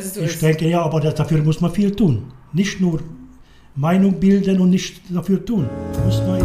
so Ich ist. denke ja, aber das, dafür muss man viel tun. Nicht nur Meinung bilden und nicht dafür tun. Muss man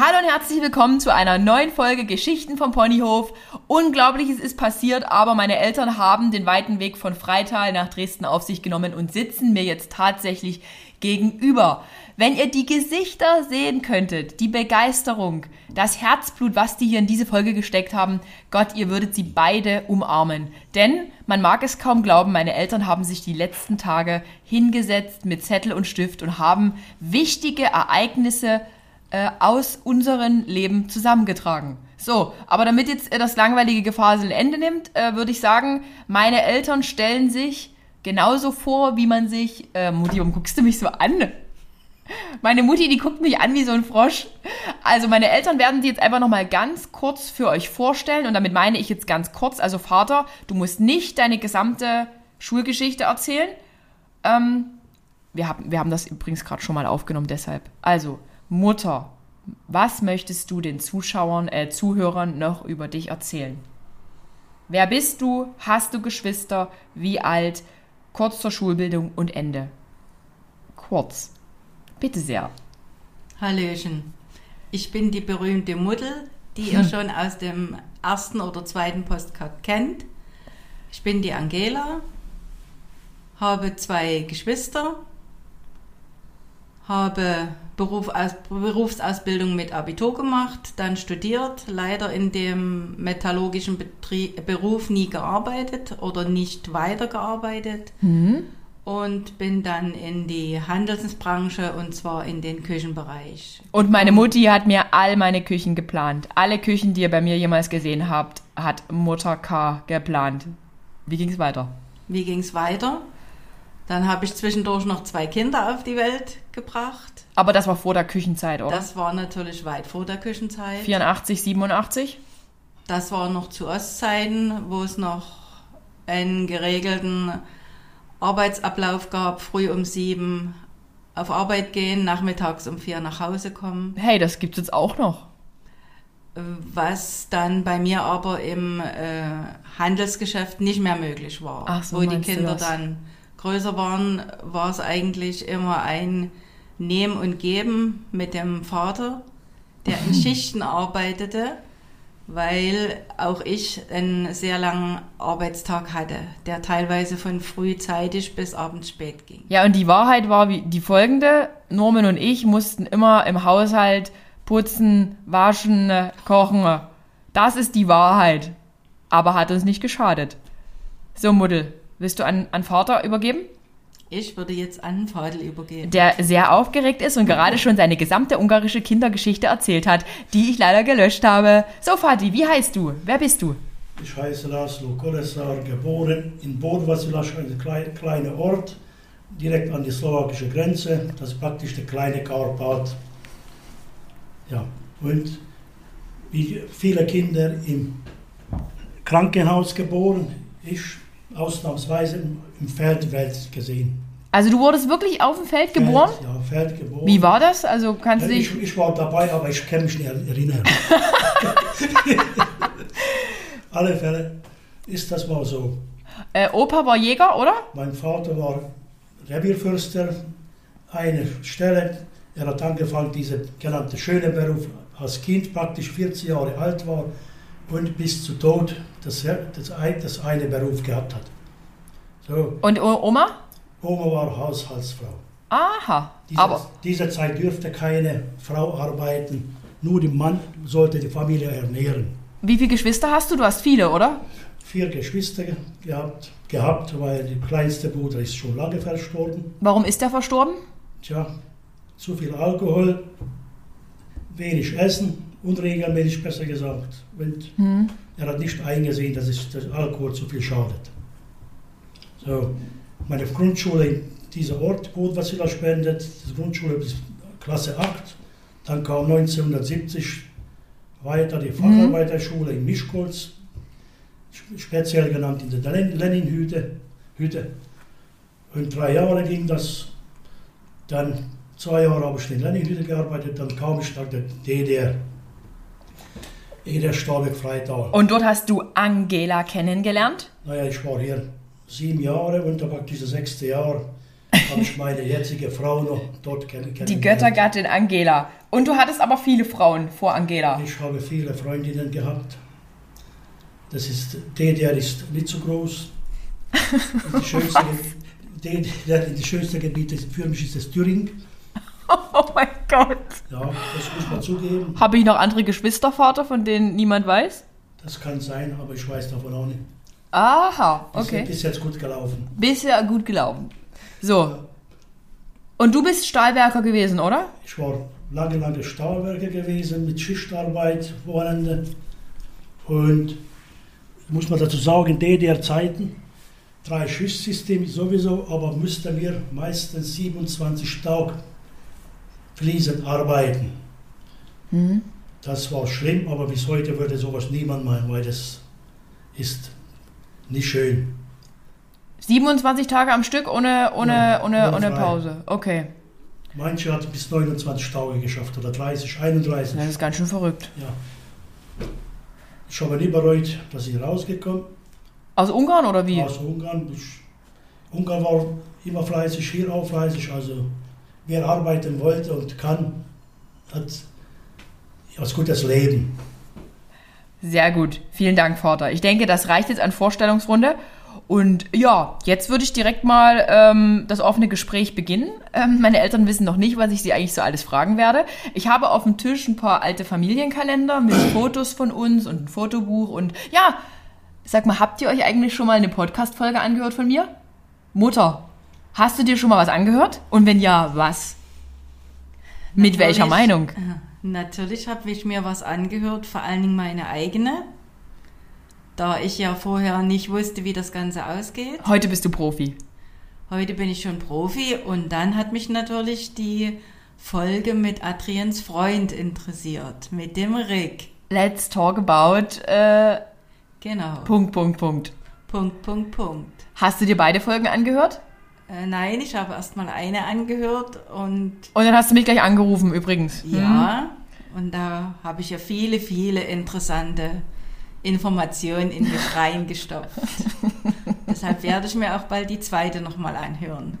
Hallo und herzlich willkommen zu einer neuen Folge Geschichten vom Ponyhof. Unglaubliches ist passiert, aber meine Eltern haben den weiten Weg von Freital nach Dresden auf sich genommen und sitzen mir jetzt tatsächlich gegenüber. Wenn ihr die Gesichter sehen könntet, die Begeisterung, das Herzblut, was die hier in diese Folge gesteckt haben, Gott, ihr würdet sie beide umarmen. Denn man mag es kaum glauben, meine Eltern haben sich die letzten Tage hingesetzt mit Zettel und Stift und haben wichtige Ereignisse äh, aus unserem Leben zusammengetragen. So, aber damit jetzt äh, das langweilige Gefasel ein Ende nimmt, äh, würde ich sagen, meine Eltern stellen sich genauso vor, wie man sich. Äh, Mutti, warum guckst du mich so an? Meine Mutti, die guckt mich an wie so ein Frosch. Also meine Eltern werden die jetzt einfach nochmal ganz kurz für euch vorstellen. Und damit meine ich jetzt ganz kurz. Also Vater, du musst nicht deine gesamte Schulgeschichte erzählen. Ähm, wir, haben, wir haben das übrigens gerade schon mal aufgenommen, deshalb. Also, Mutter, was möchtest du den Zuschauern, äh, Zuhörern noch über dich erzählen? Wer bist du? Hast du Geschwister? Wie alt? Kurz zur Schulbildung und Ende. Kurz. Bitte sehr. Hallöchen. Ich bin die berühmte Muddel, die ihr schon aus dem ersten oder zweiten Postcard kennt. Ich bin die Angela, habe zwei Geschwister, habe Beruf aus, Berufsausbildung mit Abitur gemacht, dann studiert, leider in dem metallurgischen Betrieb, Beruf nie gearbeitet oder nicht weitergearbeitet und bin dann in die Handelsbranche und zwar in den Küchenbereich. Und meine Mutti hat mir all meine Küchen geplant. Alle Küchen, die ihr bei mir jemals gesehen habt, hat Mutter K geplant. Wie ging es weiter? Wie ging es weiter? Dann habe ich zwischendurch noch zwei Kinder auf die Welt gebracht. Aber das war vor der Küchenzeit, oder? Das war natürlich weit vor der Küchenzeit. 84, 87? Das war noch zu Ostzeiten, wo es noch einen geregelten Arbeitsablauf gab, früh um sieben auf Arbeit gehen, nachmittags um vier nach Hause kommen. Hey, das gibt's jetzt auch noch. Was dann bei mir aber im äh, Handelsgeschäft nicht mehr möglich war. Ach so, Wo die Kinder dann größer waren, war es eigentlich immer ein Nehmen und Geben mit dem Vater, der in Schichten arbeitete, weil auch ich einen sehr langen Arbeitstag hatte, der teilweise von frühzeitig bis abends spät ging. Ja, und die Wahrheit war wie die folgende. Norman und ich mussten immer im Haushalt putzen, waschen, äh, kochen. Das ist die Wahrheit. Aber hat uns nicht geschadet. So, Muddel, willst du an, an Vater übergeben? Ich würde jetzt an Fadel übergehen. Der sehr aufgeregt ist und gerade schon seine gesamte ungarische Kindergeschichte erzählt hat, die ich leider gelöscht habe. So, Vati, wie heißt du? Wer bist du? Ich heiße Laszlo Kolesar, geboren in Bodvasilasch, ein klein, kleiner Ort, direkt an die slowakische Grenze. Das ist praktisch der kleine Karpat. Ja, und wie viele Kinder im Krankenhaus geboren, ich ausnahmsweise im- Feldwelt gesehen. Also du wurdest wirklich auf dem Feld geboren? Feld, ja, Feld geboren. Wie war das? Also kannst Ja, du dich... ich, ich war dabei, aber ich kann mich nicht erinnern. Alle Fälle ist das mal so. Äh, Opa war Jäger, oder? Mein Vater war Revierförster, eine Stelle. Er hat angefangen, diesen genannten schönen Beruf als Kind, praktisch 40 Jahre alt war und bis zu Tod das, das, das eine Beruf gehabt hat. So, Und Oma? Oma war Haushaltsfrau. Aha. Diese, Aber dieser Zeit dürfte keine Frau arbeiten, nur der Mann sollte die Familie ernähren. wie viele Geschwister hast du? Du hast viele, oder? Vier Geschwister gehabt, gehabt, weil der kleinste Bruder ist schon lange verstorben. Warum ist der verstorben? Tja, zu viel Alkohol, wenig Essen, unregelmäßig besser gesagt. Und er hat nicht eingesehen, dass es dass Alkohol zu viel schadet. So, meine Grundschule in diesem Ort, Gut Vassila spendet, die Grundschule bis Klasse 8. Dann kam 1970 weiter die Facharbeiterschule in Mischkolz, speziell genannt in der Len- Lenin-Hütte. Hütte. Und drei Jahre ging das. Dann zwei Jahre habe ich in Lenin-Hütte gearbeitet, dann kam ich nach der DDR. Eder Starbeck Freital. Und dort hast du Angela kennengelernt? Naja, ich war hier sieben Jahre und ab dieses sechste Jahr habe ich meine jetzige Frau noch dort kennengelernt. Die Göttergattin Angela. Und du hattest aber viele Frauen vor Angela. Ich habe viele Freundinnen gehabt. Das ist, DDR ist nicht so groß. Die schönste, DDR, die schönste Gebiete für mich ist das Thüringen. Gott. Ja, das muss man zugeben. Habe ich noch andere Geschwistervater, von denen niemand weiß? Das kann sein, aber ich weiß davon auch nicht. Aha, okay. bis jetzt gut gelaufen. Bisher gut gelaufen. So. Und du bist Stahlwerker gewesen, oder? Ich war lange, lange Stahlwerker gewesen mit Schichtarbeit, Wochenende. Und muss man dazu sagen, DDR-Zeiten, drei Schichtsysteme sowieso, aber mussten wir meistens 27 Tage fließend arbeiten. Das war schlimm, aber bis heute würde sowas niemand meinen, weil das ist nicht schön. 27 Tage am Stück ohne, ohne, Ja, ohne, ohne. Pause. Okay. Manche hat bis 29 Tage geschafft oder 30, 31. Das ist ganz schön verrückt. Ja. Ich habe nie bereut, dass ich rausgekommen Aus Ungarn oder wie? aus Ungarn. Ich, Ungarn war immer fleißig, hier auch fleißig. Also wer arbeiten wollte und kann, hat ein gutes Leben. Sehr gut. Vielen Dank, Vater. Ich denke, das reicht jetzt an Vorstellungsrunde. Und ja, jetzt würde ich direkt mal ähm, das offene Gespräch beginnen. Ähm, meine Eltern wissen noch nicht, was ich sie eigentlich so alles fragen werde. Ich habe auf dem Tisch ein paar alte Familienkalender mit Fotos von uns und ein Fotobuch. Und ja, sag mal, habt ihr euch eigentlich schon mal eine Podcast-Folge angehört von mir? Mutter, hast du dir schon mal was angehört? Und wenn ja, was? Mit welcher Meinung? Natürlich habe ich mir was angehört, vor allen Dingen meine eigene, da ich ja vorher nicht wusste, wie das Ganze ausgeht. Heute bist du Profi. Heute bin ich schon Profi und dann hat mich natürlich die Folge mit Adriens Freund interessiert, mit dem Rick. Let's talk about äh, Genau. Punkt, Punkt, Punkt. Punkt, Punkt, Punkt. Hast du dir beide Folgen angehört? Äh, nein, ich habe erst mal eine angehört und Und dann hast du mich gleich angerufen, übrigens. ja, und da habe ich ja viele, viele interessante Informationen in mich reingestopft. Deshalb werde ich mir auch bald die zweite nochmal anhören.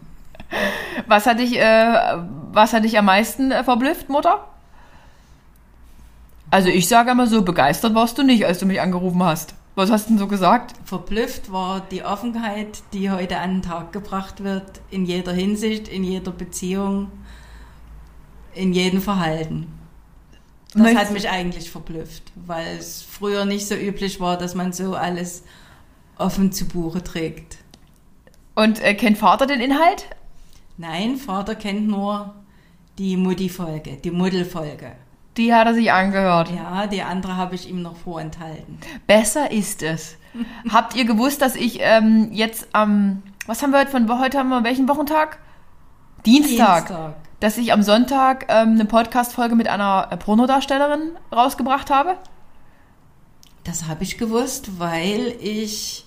Was hat dich, äh, was hat dich am meisten äh, verblüfft, Mutter? Also ich sage immer so, begeistert warst du nicht, als du mich angerufen hast. Was hast du denn so gesagt? Verblüfft war die Offenheit, die heute an den Tag gebracht wird, in jeder Hinsicht, in jeder Beziehung, in jedem Verhalten. Das Möchtest- hat mich eigentlich verblüfft, weil es früher nicht so üblich war, dass man so alles offen zu Buche trägt. Und äh, kennt Vater den Inhalt? Nein, Vater kennt nur die Mutti-Folge, die Muddel-Folge. Die hat er sich angehört. Ja, die andere habe ich ihm noch vorenthalten. Besser ist es. Habt ihr gewusst, dass ich ähm, jetzt am, was haben wir heute von, heute haben wir welchen Wochentag? Dienstag. Dienstag. Dass ich am Sonntag ähm, eine Podcast-Folge mit einer äh, Pornodarstellerin rausgebracht habe? Das habe ich gewusst, weil ich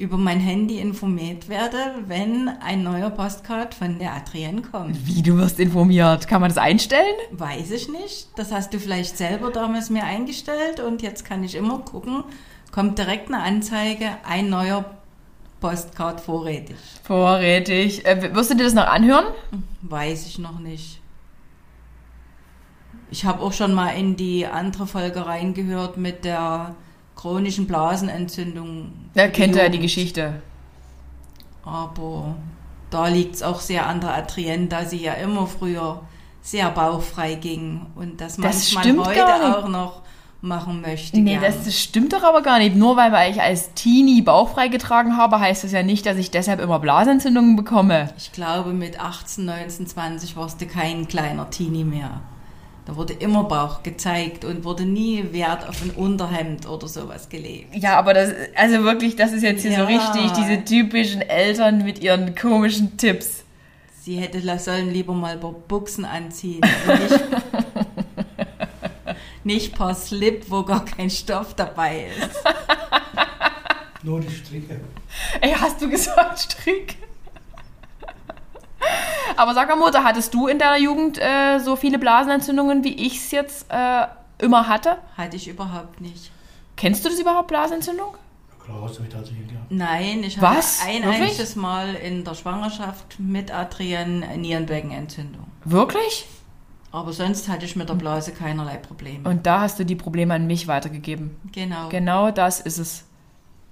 über mein Handy informiert werde, wenn ein neuer Postcard von der Adrienne kommt. Wie, du wirst informiert. Kann man das einstellen? Weiß ich nicht. Das hast du vielleicht selber damals mir eingestellt und jetzt kann ich immer gucken, kommt direkt eine Anzeige, ein neuer Postcard vorrätig. Vorrätig. Äh, wirst du dir das noch anhören? Weiß ich noch nicht. Ich habe auch schon mal in die andere Folge reingehört mit der chronischen Blasenentzündung. Ja, für kennt er die. Geschichte. Aber da liegt es auch sehr an der Adrienne, da sie ja immer früher sehr bauchfrei ging und das, Das manchmal heute auch noch machen möchte. Nee, das, das stimmt doch aber gar nicht. Nur weil, weil ich als Teenie bauchfrei getragen habe, heißt das ja nicht, dass ich deshalb immer Blasenentzündungen bekomme. ich glaube, mit 18, 19, 20 warst du kein kleiner Teenie mehr. Da wurde immer Bauch gezeigt und wurde nie Wert auf ein Unterhemd oder sowas gelegt. Ja, aber das, also wirklich, das ist jetzt hier so Ja. richtig, diese typischen Eltern mit ihren komischen Tipps. Sie hätte sollen lieber mal paar Buchsen anziehen nicht, nicht paar Slip, wo gar kein Stoff dabei ist. Nur die Stricke. Ey, hast du gesagt, Strick? Aber sag mal, Mutter, hattest du in deiner Jugend äh, so viele Blasenentzündungen, wie ich es jetzt äh, immer hatte? Hatte ich überhaupt nicht. Kennst du das überhaupt, Blasenentzündung? Klar, so wird also gehabt. Nein, ich Was? hatte ein Wirklich? einziges Mal in der Schwangerschaft mit Adrian Nierenbeckenentzündung. Wirklich? Aber sonst hatte ich mit der Blase keinerlei Probleme. Und da hast du die Probleme an mich weitergegeben. genau. Genau das ist es.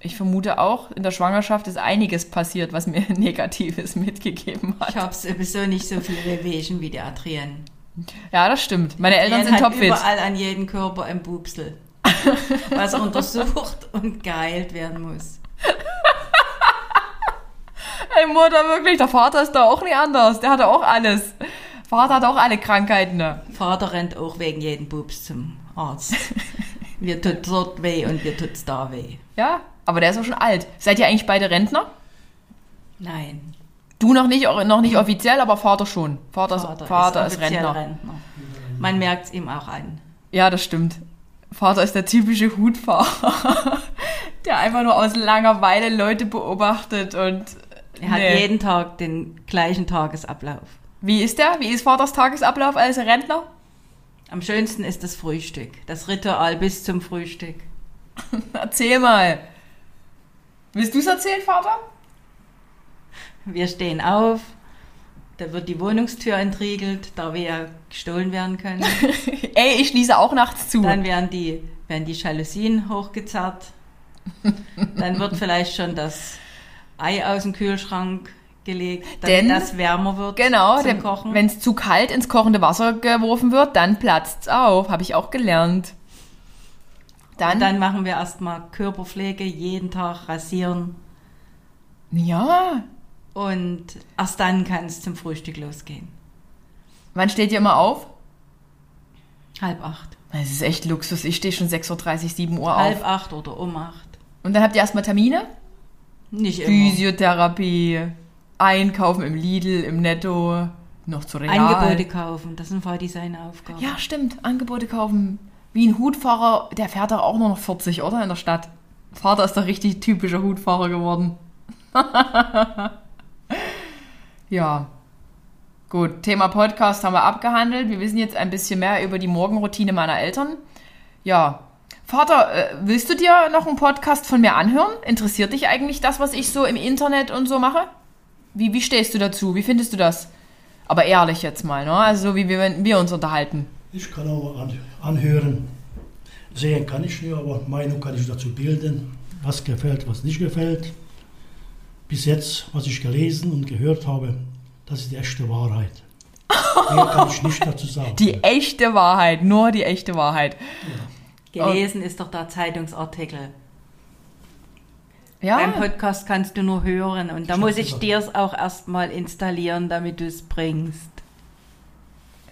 Ich vermute auch, in der Schwangerschaft ist einiges passiert, was mir Negatives mitgegeben Ich hat. habe sowieso nicht so viele Wehwehchen wie der Adrian. Ja, das stimmt. Meine Eltern Adrian sind hat topfit. überall an jedem Körper ein Bubsel, was untersucht und geheilt werden muss. Ey, Mutter, wirklich, der Vater ist da auch nicht anders. Der hatte auch alles. Vater hat auch alle Krankheiten. Ne? Vater rennt auch wegen jedem Bubs zum Arzt. Mir tut dort weh und mir tut's da weh. Ja, aber der ist auch schon alt. Seid ihr eigentlich beide Rentner? Nein, Du noch nicht, noch nicht offiziell, aber Vater schon. Vater, Vater, Vater ist, offiziell Rentner. Man merkt's ihm auch an. Ja, das stimmt. Vater ist der typische Hutfahrer, der einfach nur aus Langeweile Leute beobachtet und. Er hat Nee. jeden Tag den gleichen Tagesablauf. Wie ist der? Wie ist Vaters Tagesablauf als Rentner? Am schönsten ist das Frühstück. Das Ritual bis zum Frühstück. Erzähl mal. Willst du es erzählen, Vater? Wir stehen auf, da wird die Wohnungstür entriegelt, da wir ja gestohlen werden können. Ey, ich schließe auch nachts zu. Dann werden die, werden die Jalousien hochgezerrt. Dann wird vielleicht schon das Ei aus dem Kühlschrank gelegt, damit Denn- das wärmer wird Genau, zum Kochen. wenn es zu kalt ins kochende Wasser geworfen wird, dann platzt's auf. Habe ich auch gelernt. Dann, dann machen wir erstmal Körperpflege, jeden Tag rasieren. ja. Und erst dann kann es zum Frühstück losgehen. Wann steht ihr immer auf? Halb acht. Das ist echt Luxus. Ich stehe schon 6.30 Uhr, 7 Uhr Halb auf. acht oder um acht. Und dann habt ihr erstmal Termine? Nicht immer. Physiotherapie, Einkaufen im Lidl, im Netto, noch zu Real. Angebote kaufen, das sind Vati seine Aufgaben. Ja, stimmt. Angebote kaufen. Wie ein Hutfahrer, der fährt doch auch nur noch 40, oder? In der Stadt. Vater ist doch richtig typischer Hutfahrer geworden. ja. Gut, Thema Podcast haben wir abgehandelt. Wir wissen jetzt ein bisschen mehr über die Morgenroutine meiner Eltern. Ja. Vater, äh, willst du dir noch einen Podcast von mir anhören? Interessiert dich eigentlich das, was ich so im Internet und so mache? Wie, wie stehst du dazu? Wie findest du das? Aber ehrlich jetzt mal, ne? Also so wie wir, wir uns unterhalten. Ich kann auch an, anhören. Sehen kann ich nicht, aber Meinung kann ich dazu bilden. Was gefällt, was nicht gefällt. Bis jetzt, was ich gelesen und gehört habe, das ist die echte Wahrheit. Mehr kann ich nicht dazu sagen. Die echte Wahrheit, nur die echte Wahrheit. Gelesen ist doch der Zeitungsartikel. Ja, Beim Podcast kannst du nur hören und da Ich muss ich dir es auch erstmal installieren, damit du es bringst.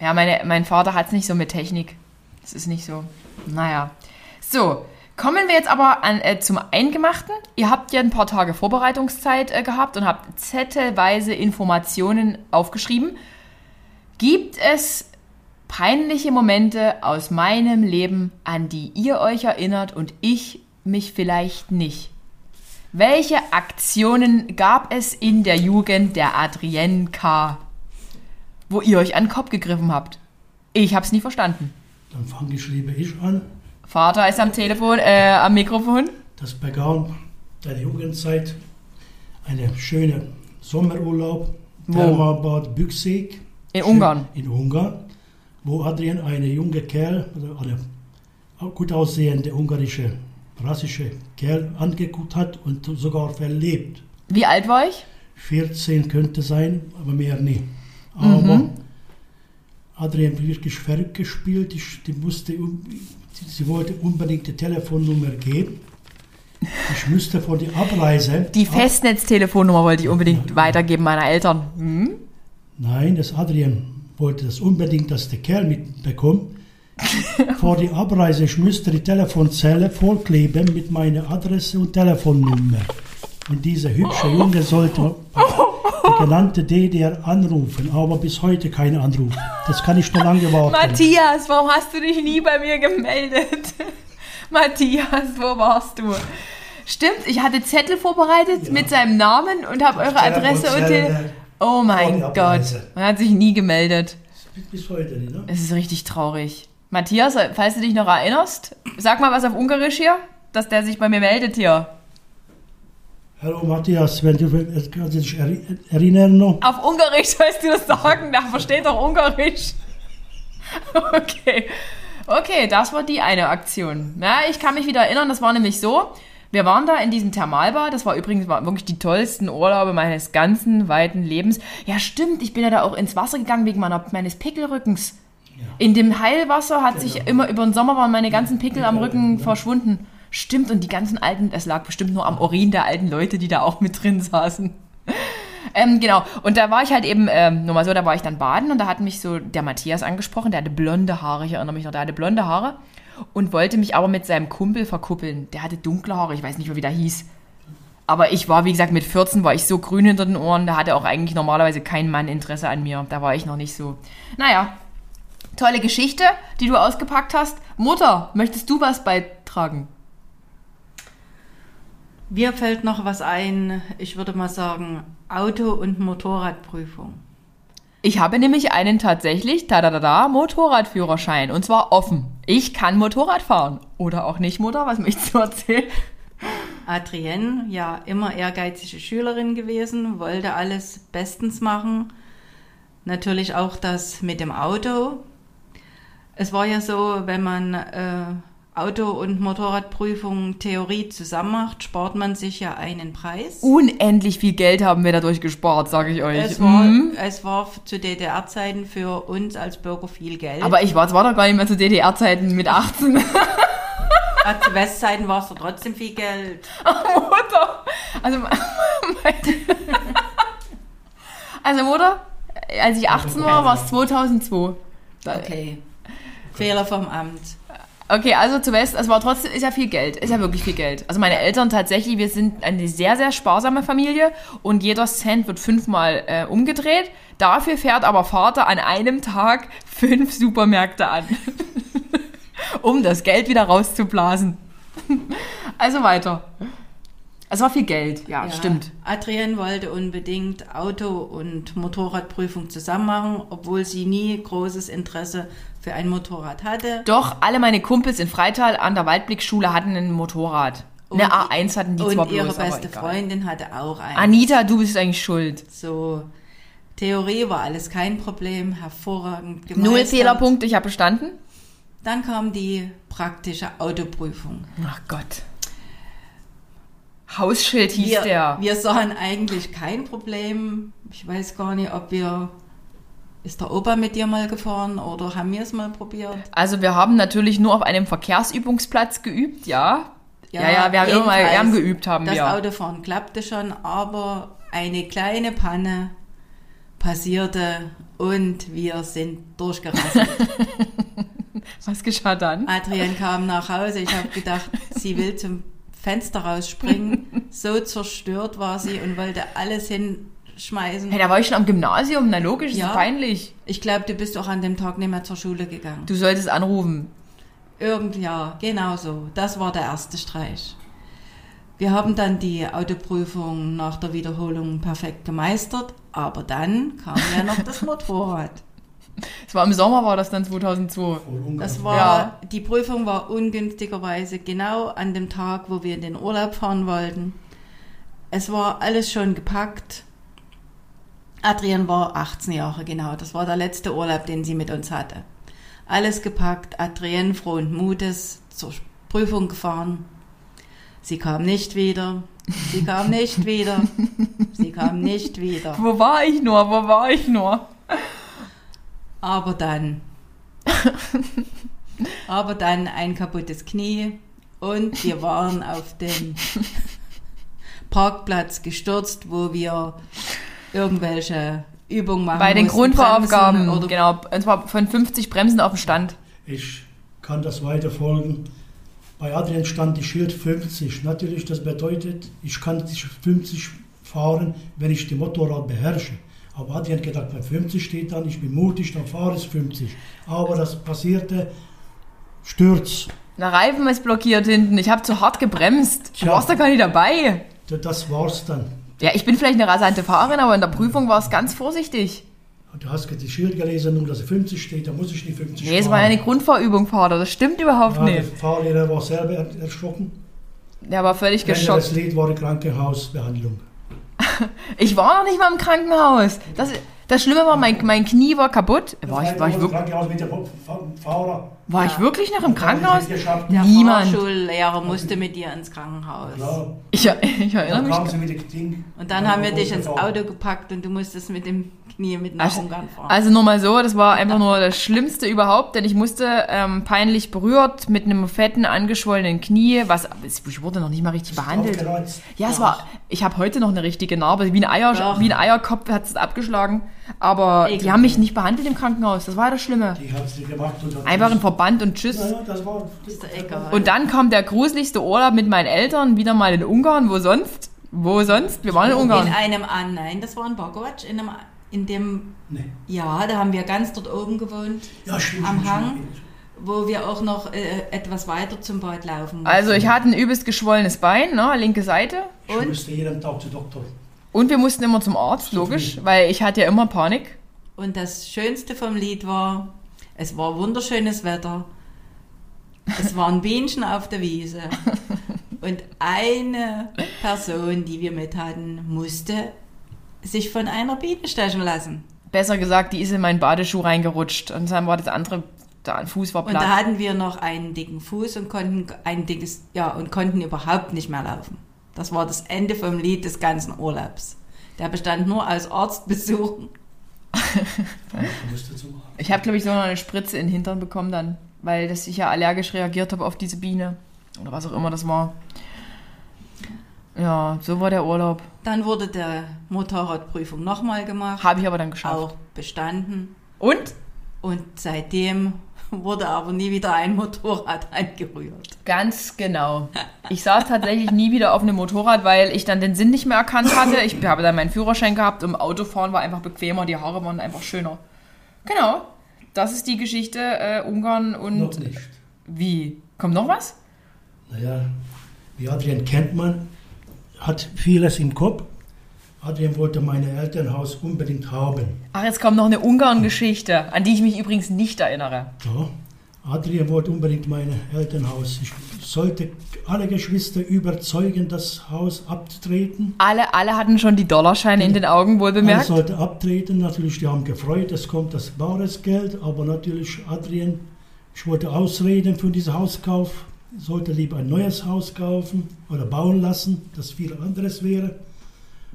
ja meine, mein Vater hat es nicht so mit Technik. Das ist nicht so. Naja. So, kommen wir jetzt aber an, äh, zum Eingemachten. Ihr habt ja ein paar Tage Vorbereitungszeit äh, gehabt und habt zettelweise Informationen aufgeschrieben. Gibt es peinliche Momente aus meinem Leben, an die ihr euch erinnert und ich mich vielleicht nicht? Welche Aktionen gab es in der Jugend der Adrienne K., wo ihr euch an den Kopf gegriffen habt? Ich hab's nie verstanden. Dann fange ich lieber ich an. Vater ist am Telefon, äh, am Mikrofon. Das begann der Jugendzeit. Eine schöne Sommerurlaub. Wo? Thermalbad Büchsig. In Schön- Ungarn. In Ungarn. Wo Adrian, eine junge Kerl, also eine gut aussehende ungarische, rassische Kerl angeguckt hat und sogar verlebt. Wie alt war ich? 14 könnte sein, aber mehr nicht. Aber Mhm. Adrian wirklich verrückt gespielt. Ich, die musste, sie- wollte unbedingt die Telefonnummer geben. Ich müsste vor der Abreise. Die Festnetztelefonnummer wollte ich unbedingt weitergeben meiner Eltern. Hm? Nein, das Adrian wollte das unbedingt, dass der Kerl mitbekommt. vor der Abreise, ich müsste die Telefonzelle vollkleben mit meiner Adresse und Telefonnummer. Und dieser hübsche Junge sollte die genannte DDR anrufen, aber bis heute kein Anruf. Das kann ich noch lange warten. Matthias, warum hast du dich nie bei mir gemeldet? Matthias, wo warst du? Stimmt, ich hatte Zettel vorbereitet Ja. mit seinem Namen und habe eure Adresse und Tele Oh mein der Gott, Abreise. man hat sich nie gemeldet. Bis heute nicht, ne? Es ist richtig traurig. Matthias, falls du dich noch erinnerst, sag mal was auf Ungarisch hier, dass der sich bei mir meldet hier. Hallo Matthias, wenn du kannst du dich erinnern noch? Auf Ungarisch sollst du das sagen, der versteht doch Ungarisch. Okay. Okay, das war die eine Aktion. Ja, ich kann mich wieder erinnern, das war nämlich so. Wir waren da in diesem Thermalbad. Das war übrigens war wirklich die tollsten Urlaube meines ganzen weiten Lebens. Ja, stimmt. Ich bin ja da auch ins Wasser gegangen wegen meiner, meines Pickelrückens. In dem Heilwasser hat sich immer über den Sommer waren meine ganzen Pickel am Rücken verschwunden. Stimmt. Und die ganzen alten, es lag bestimmt nur am Urin der alten Leute, die da auch mit drin saßen. Ähm, genau. Und da war ich halt eben, ähm, nur mal so, da war ich dann baden und da hat mich so der Matthias angesprochen, der hatte blonde Haare, ich erinnere mich noch, der hatte blonde Haare und wollte mich aber mit seinem Kumpel verkuppeln. Der hatte dunkle Haare, ich weiß nicht mehr, wie der hieß. Aber ich war, wie gesagt, mit 14 war ich so grün hinter den Ohren, da hatte auch eigentlich normalerweise kein Mann Interesse an mir. Da war ich noch nicht so. Naja, tolle Geschichte, die du ausgepackt hast. Mutter, möchtest du was beitragen? Mir fällt noch was ein, ich würde mal sagen, Auto- und Motorradprüfung. Ich habe nämlich einen tatsächlich, da da da da, Motorradführerschein und zwar offen. Ich kann Motorrad fahren. Oder auch nicht, Mutter, was möchtest du erzählen? Adrienne, ja, immer ehrgeizige Schülerin gewesen, wollte alles bestens machen. Natürlich auch das mit dem Auto. Es war ja so, wenn man äh, Auto- und Motorradprüfung Theorie zusammen macht, spart man sich ja einen Preis. Unendlich viel Geld haben wir dadurch gespart, sage ich euch. Es war, Mhm. es war zu DDR-Zeiten für uns als Bürger viel Geld. Aber ich war, es war doch gar nicht mehr zu DDR-Zeiten mit 18. Ah, zu Westzeiten war es doch trotzdem viel Geld. Mutter. Also, also Mutter, als ich 18 war, war es 2002. Da- Okay. Fehler vom Amt. Okay, also zu West, es war trotzdem, ist ja viel Geld, ist ja wirklich viel Geld. Also meine Eltern tatsächlich, wir sind eine sehr, sehr sparsame Familie und jeder Cent wird fünfmal äh, umgedreht. Dafür fährt aber Vater an einem Tag fünf Supermärkte an, um das Geld wieder rauszublasen. Also weiter. Es war viel Geld, ja, Ja, stimmt. Adrienne wollte unbedingt Auto- und Motorradprüfung zusammen machen, obwohl sie nie großes Interesse für ein Motorrad hatte. Doch, alle meine Kumpels in Freital an der Waldblickschule hatten ein Motorrad. Eine Und- A1 hatten die zwar Und ihre bloß, beste. Freundin hatte auch einen. Anita, du bist eigentlich schuld. So, Theorie war alles kein Problem, hervorragend gemeistert. Null Fehlerpunkte, ich habe bestanden. Dann kam die praktische Autoprüfung. Ach Gott. Hausschild hieß wir, der. wir sahen eigentlich kein Problem. Ich weiß gar nicht, ob wir. Ist der Opa mit dir mal gefahren oder haben wir es mal probiert? Also wir haben natürlich nur auf einem Verkehrsübungsplatz geübt, ja. Ja, ja, wir haben immer mal gern geübt, haben das wir. Autofahren klappte schon, aber eine kleine Panne passierte und wir sind durchgerasselt. Was geschah dann? Adrian kam nach Hause. Ich habe gedacht, sie will zum Fenster rausspringen. So zerstört war sie und wollte alles hinschmeißen. Hey, da war ich schon am Gymnasium, na logisch, ist Ja. peinlich. Ich glaube, du bist auch an dem Tag nicht mehr zur Schule gegangen. Du solltest anrufen. Irgend, ja, genau so. Das war der erste Streich. Wir haben dann die Autoprüfung nach der Wiederholung perfekt gemeistert, aber dann kam ja noch das Motorrad. Es war im Sommer, war das dann 2002. Vor Ungarn. Das war, Ja. die Prüfung war ungünstigerweise genau an dem Tag, wo wir in den Urlaub fahren wollten. Es war alles schon gepackt. Adrian war 18 Jahre, genau. Das war der letzte Urlaub, den sie mit uns hatte. Alles gepackt. Adrian frohen Mutes zur Prüfung gefahren. Sie kam nicht wieder. Sie kam nicht wieder. Sie kam nicht wieder. Wo war ich nur? Wo war ich nur? Aber dann. aber dann ein kaputtes Knie und wir waren auf dem Parkplatz gestürzt, wo wir irgendwelche Übungen machen Bei den mussten, Grundvoraufgaben, Bremsen oder genau. Und zwar von 50 Bremsen auf dem Stand. Ich kann das weiterfolgen. Bei Adrian stand die Schild 50. Natürlich, das bedeutet, ich kann 50 fahren, wenn ich die Motorrad beherrsche. Aber Adrian hat gedacht, bei 50 steht dann, ich bin mutig, dann fahre ich 50. Aber das passierte, Sturz. Der Reifen ist blockiert hinten. Ich habe zu hart gebremst. Du warst da gar nicht dabei. Das war's dann. Ja, ich bin vielleicht eine rasante Fahrerin, aber in der Prüfung war es ganz vorsichtig. Du hast das Schild gelesen, nur dass es 50 steht, da muss ich nicht 50 Nee, es war ja eine Grundvorübung, Vater. Das stimmt überhaupt ja, Der nicht. Fahrlehrer war selber er- erschrocken. Der war völlig des geschockt. Lied war die Krankenhausbehandlung. Ich war noch nicht mal im Krankenhaus. Das, das Schlimme war, mein, mein Knie war kaputt. War ich, war ich, wirklich, war ich wirklich noch im Krankenhaus? Der Niemand. Fahrschullehrer musste mit dir ins Krankenhaus. Ich, ich erinnere mich. Und dann haben wir dich ins. Auto gepackt und du musstest mit dem Knie mit nach Also, Ungarn fahren. also nur mal so, das war einfach nur das Schlimmste überhaupt, denn ich musste ähm, peinlich berührt mit einem fetten, angeschwollenen Knie, was ich wurde noch nicht mal richtig behandelt. Ja, es war, ich habe heute noch eine richtige Narbe, wie ein, Eier, wie ein Eierkopf hat es abgeschlagen, aber die Ekelhaft. haben mich nicht behandelt im Krankenhaus, das war das Schlimme. Die sie gemacht. Und Einfach ein Verband und Tschüss. Ja, ja, das war. ist doch egal. Und dann kommt der gruseligste Urlaub mit meinen Eltern, wieder mal in Ungarn, wo sonst? Wo sonst? Wir waren in in Ungarn. einem an, nein, das war in Bogoc, in, einem, in dem, Nee. ja, da haben wir ganz dort oben gewohnt, Ja, stimmt. am stimmt, Hang, stimmt. wo wir auch noch äh, etwas weiter zum Bad laufen mussten. Also ich hatte ein übelst geschwollenes Bein, ne, linke Seite. Ich Und? musste jeden Tag zum Doktor. Und wir mussten immer zum Arzt, logisch, weil ich hatte ja immer Panik. Und das Schönste vom Lied war, es war wunderschönes Wetter. Es waren Bienchen auf der Wiese. Und eine Person, die wir mit hatten, musste sich von einer Biene stechen lassen. Besser gesagt, die ist in meinen Badeschuh reingerutscht und dann war das andere, der Fuß war Und platt. da hatten wir noch einen dicken Fuß und konnten ein dickes, ja, und konnten überhaupt nicht mehr laufen. Das war das Ende vom Lied des ganzen Urlaubs. Der bestand nur aus Arztbesuchen. Ich habe, glaube ich, sogar noch eine Spritze in den Hintern bekommen dann, weil das ich ja allergisch reagiert habe auf diese Biene. Oder was auch immer das war. Ja, so war der Urlaub. Dann wurde der Motorradprüfung nochmal gemacht. Habe ich aber dann geschafft. auch bestanden. Und? Und seitdem wurde aber nie wieder ein Motorrad angerührt. Ganz genau. Ich saß tatsächlich nie wieder auf einem Motorrad, weil ich dann den Sinn nicht mehr erkannt hatte. Ich habe dann meinen Führerschein gehabt und Autofahren war einfach bequemer, die Haare waren einfach schöner. Genau. Das ist die Geschichte äh, Ungarn und Noch nicht. wie? Kommt noch was? Naja, wie Adrian kennt man, hat vieles im Kopf. Adrian wollte mein Elternhaus unbedingt haben. Ach, jetzt kommt noch eine Ungarn-Geschichte, an die ich mich übrigens nicht erinnere. Ja. Adrian wollte unbedingt mein Elternhaus. Ich sollte alle Geschwister überzeugen, das Haus abzutreten. Alle, alle hatten schon die Dollarscheine in den Augen, wohl Alle bemerkt. sollte abtreten. Natürlich, die haben gefreut, es kommt das bares Geld. Aber natürlich, Adrian, ich wollte ausreden für diesen Hauskauf. Ich sollte lieber ein neues Haus kaufen oder bauen lassen, das viel anderes wäre.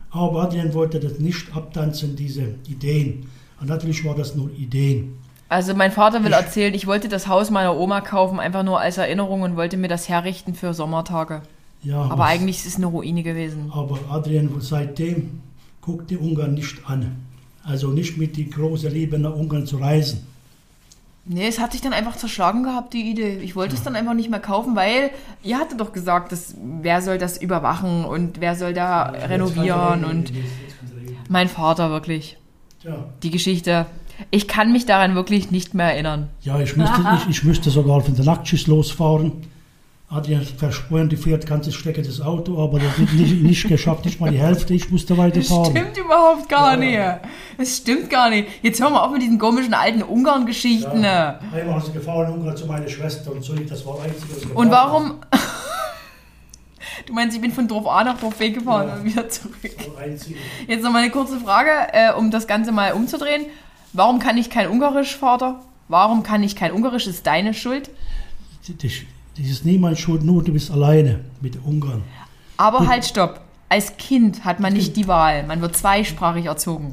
Aber Adrian wollte das nicht abtanzen, diese Ideen. Und natürlich war das nur Ideen. Also mein Vater will erzählen, ich wollte das Haus meiner Oma kaufen, einfach nur als Erinnerung und wollte mir das herrichten für Sommertage. Ja, Aber was- eigentlich ist es eine Ruine gewesen. Aber Adrian seitdem guckt die Ungarn nicht an. Also nicht mit die große Liebe nach Ungarn zu reisen. Nee, es hat sich dann einfach zerschlagen gehabt, die Idee. Ich wollte es dann einfach nicht mehr kaufen, weil ihr hattet doch gesagt, dass, wer soll das überwachen und wer soll da renovieren und mein Vater wirklich. Ja, Die Geschichte. Ich kann mich daran wirklich nicht mehr erinnern. ja ich, müsste, ich, ich müsste sogar von der Nachtschicht losfahren. Adrian versprochen, die fährt ganze Strecke das Auto, aber das wird nicht, nicht geschafft, nicht mal die Hälfte. Ich musste Das weiterfahren. stimmt überhaupt gar Ja. nicht. Das stimmt gar nicht. Jetzt hören wir auf mit diesen komischen alten Ungarn-Geschichten. Ja. Einmal ist sie gefahren in Ungarn zu meiner Schwester und so, das war einzig, was Und warum? Du meinst, ich bin von Dorf A nach Dorf B gefahren Ja. und wieder zurück. Das. Jetzt noch mal eine kurze Frage, äh, um das Ganze mal umzudrehen. Warum kann ich kein Ungarisch, Vater? Warum kann ich kein Ungarisch? Ist deine Schuld? Das, das ist niemand schuld, nur du bist alleine mit Ungarn. Aber halt, stopp. Als Kind hat man nicht die Wahl. Man wird zweisprachig erzogen.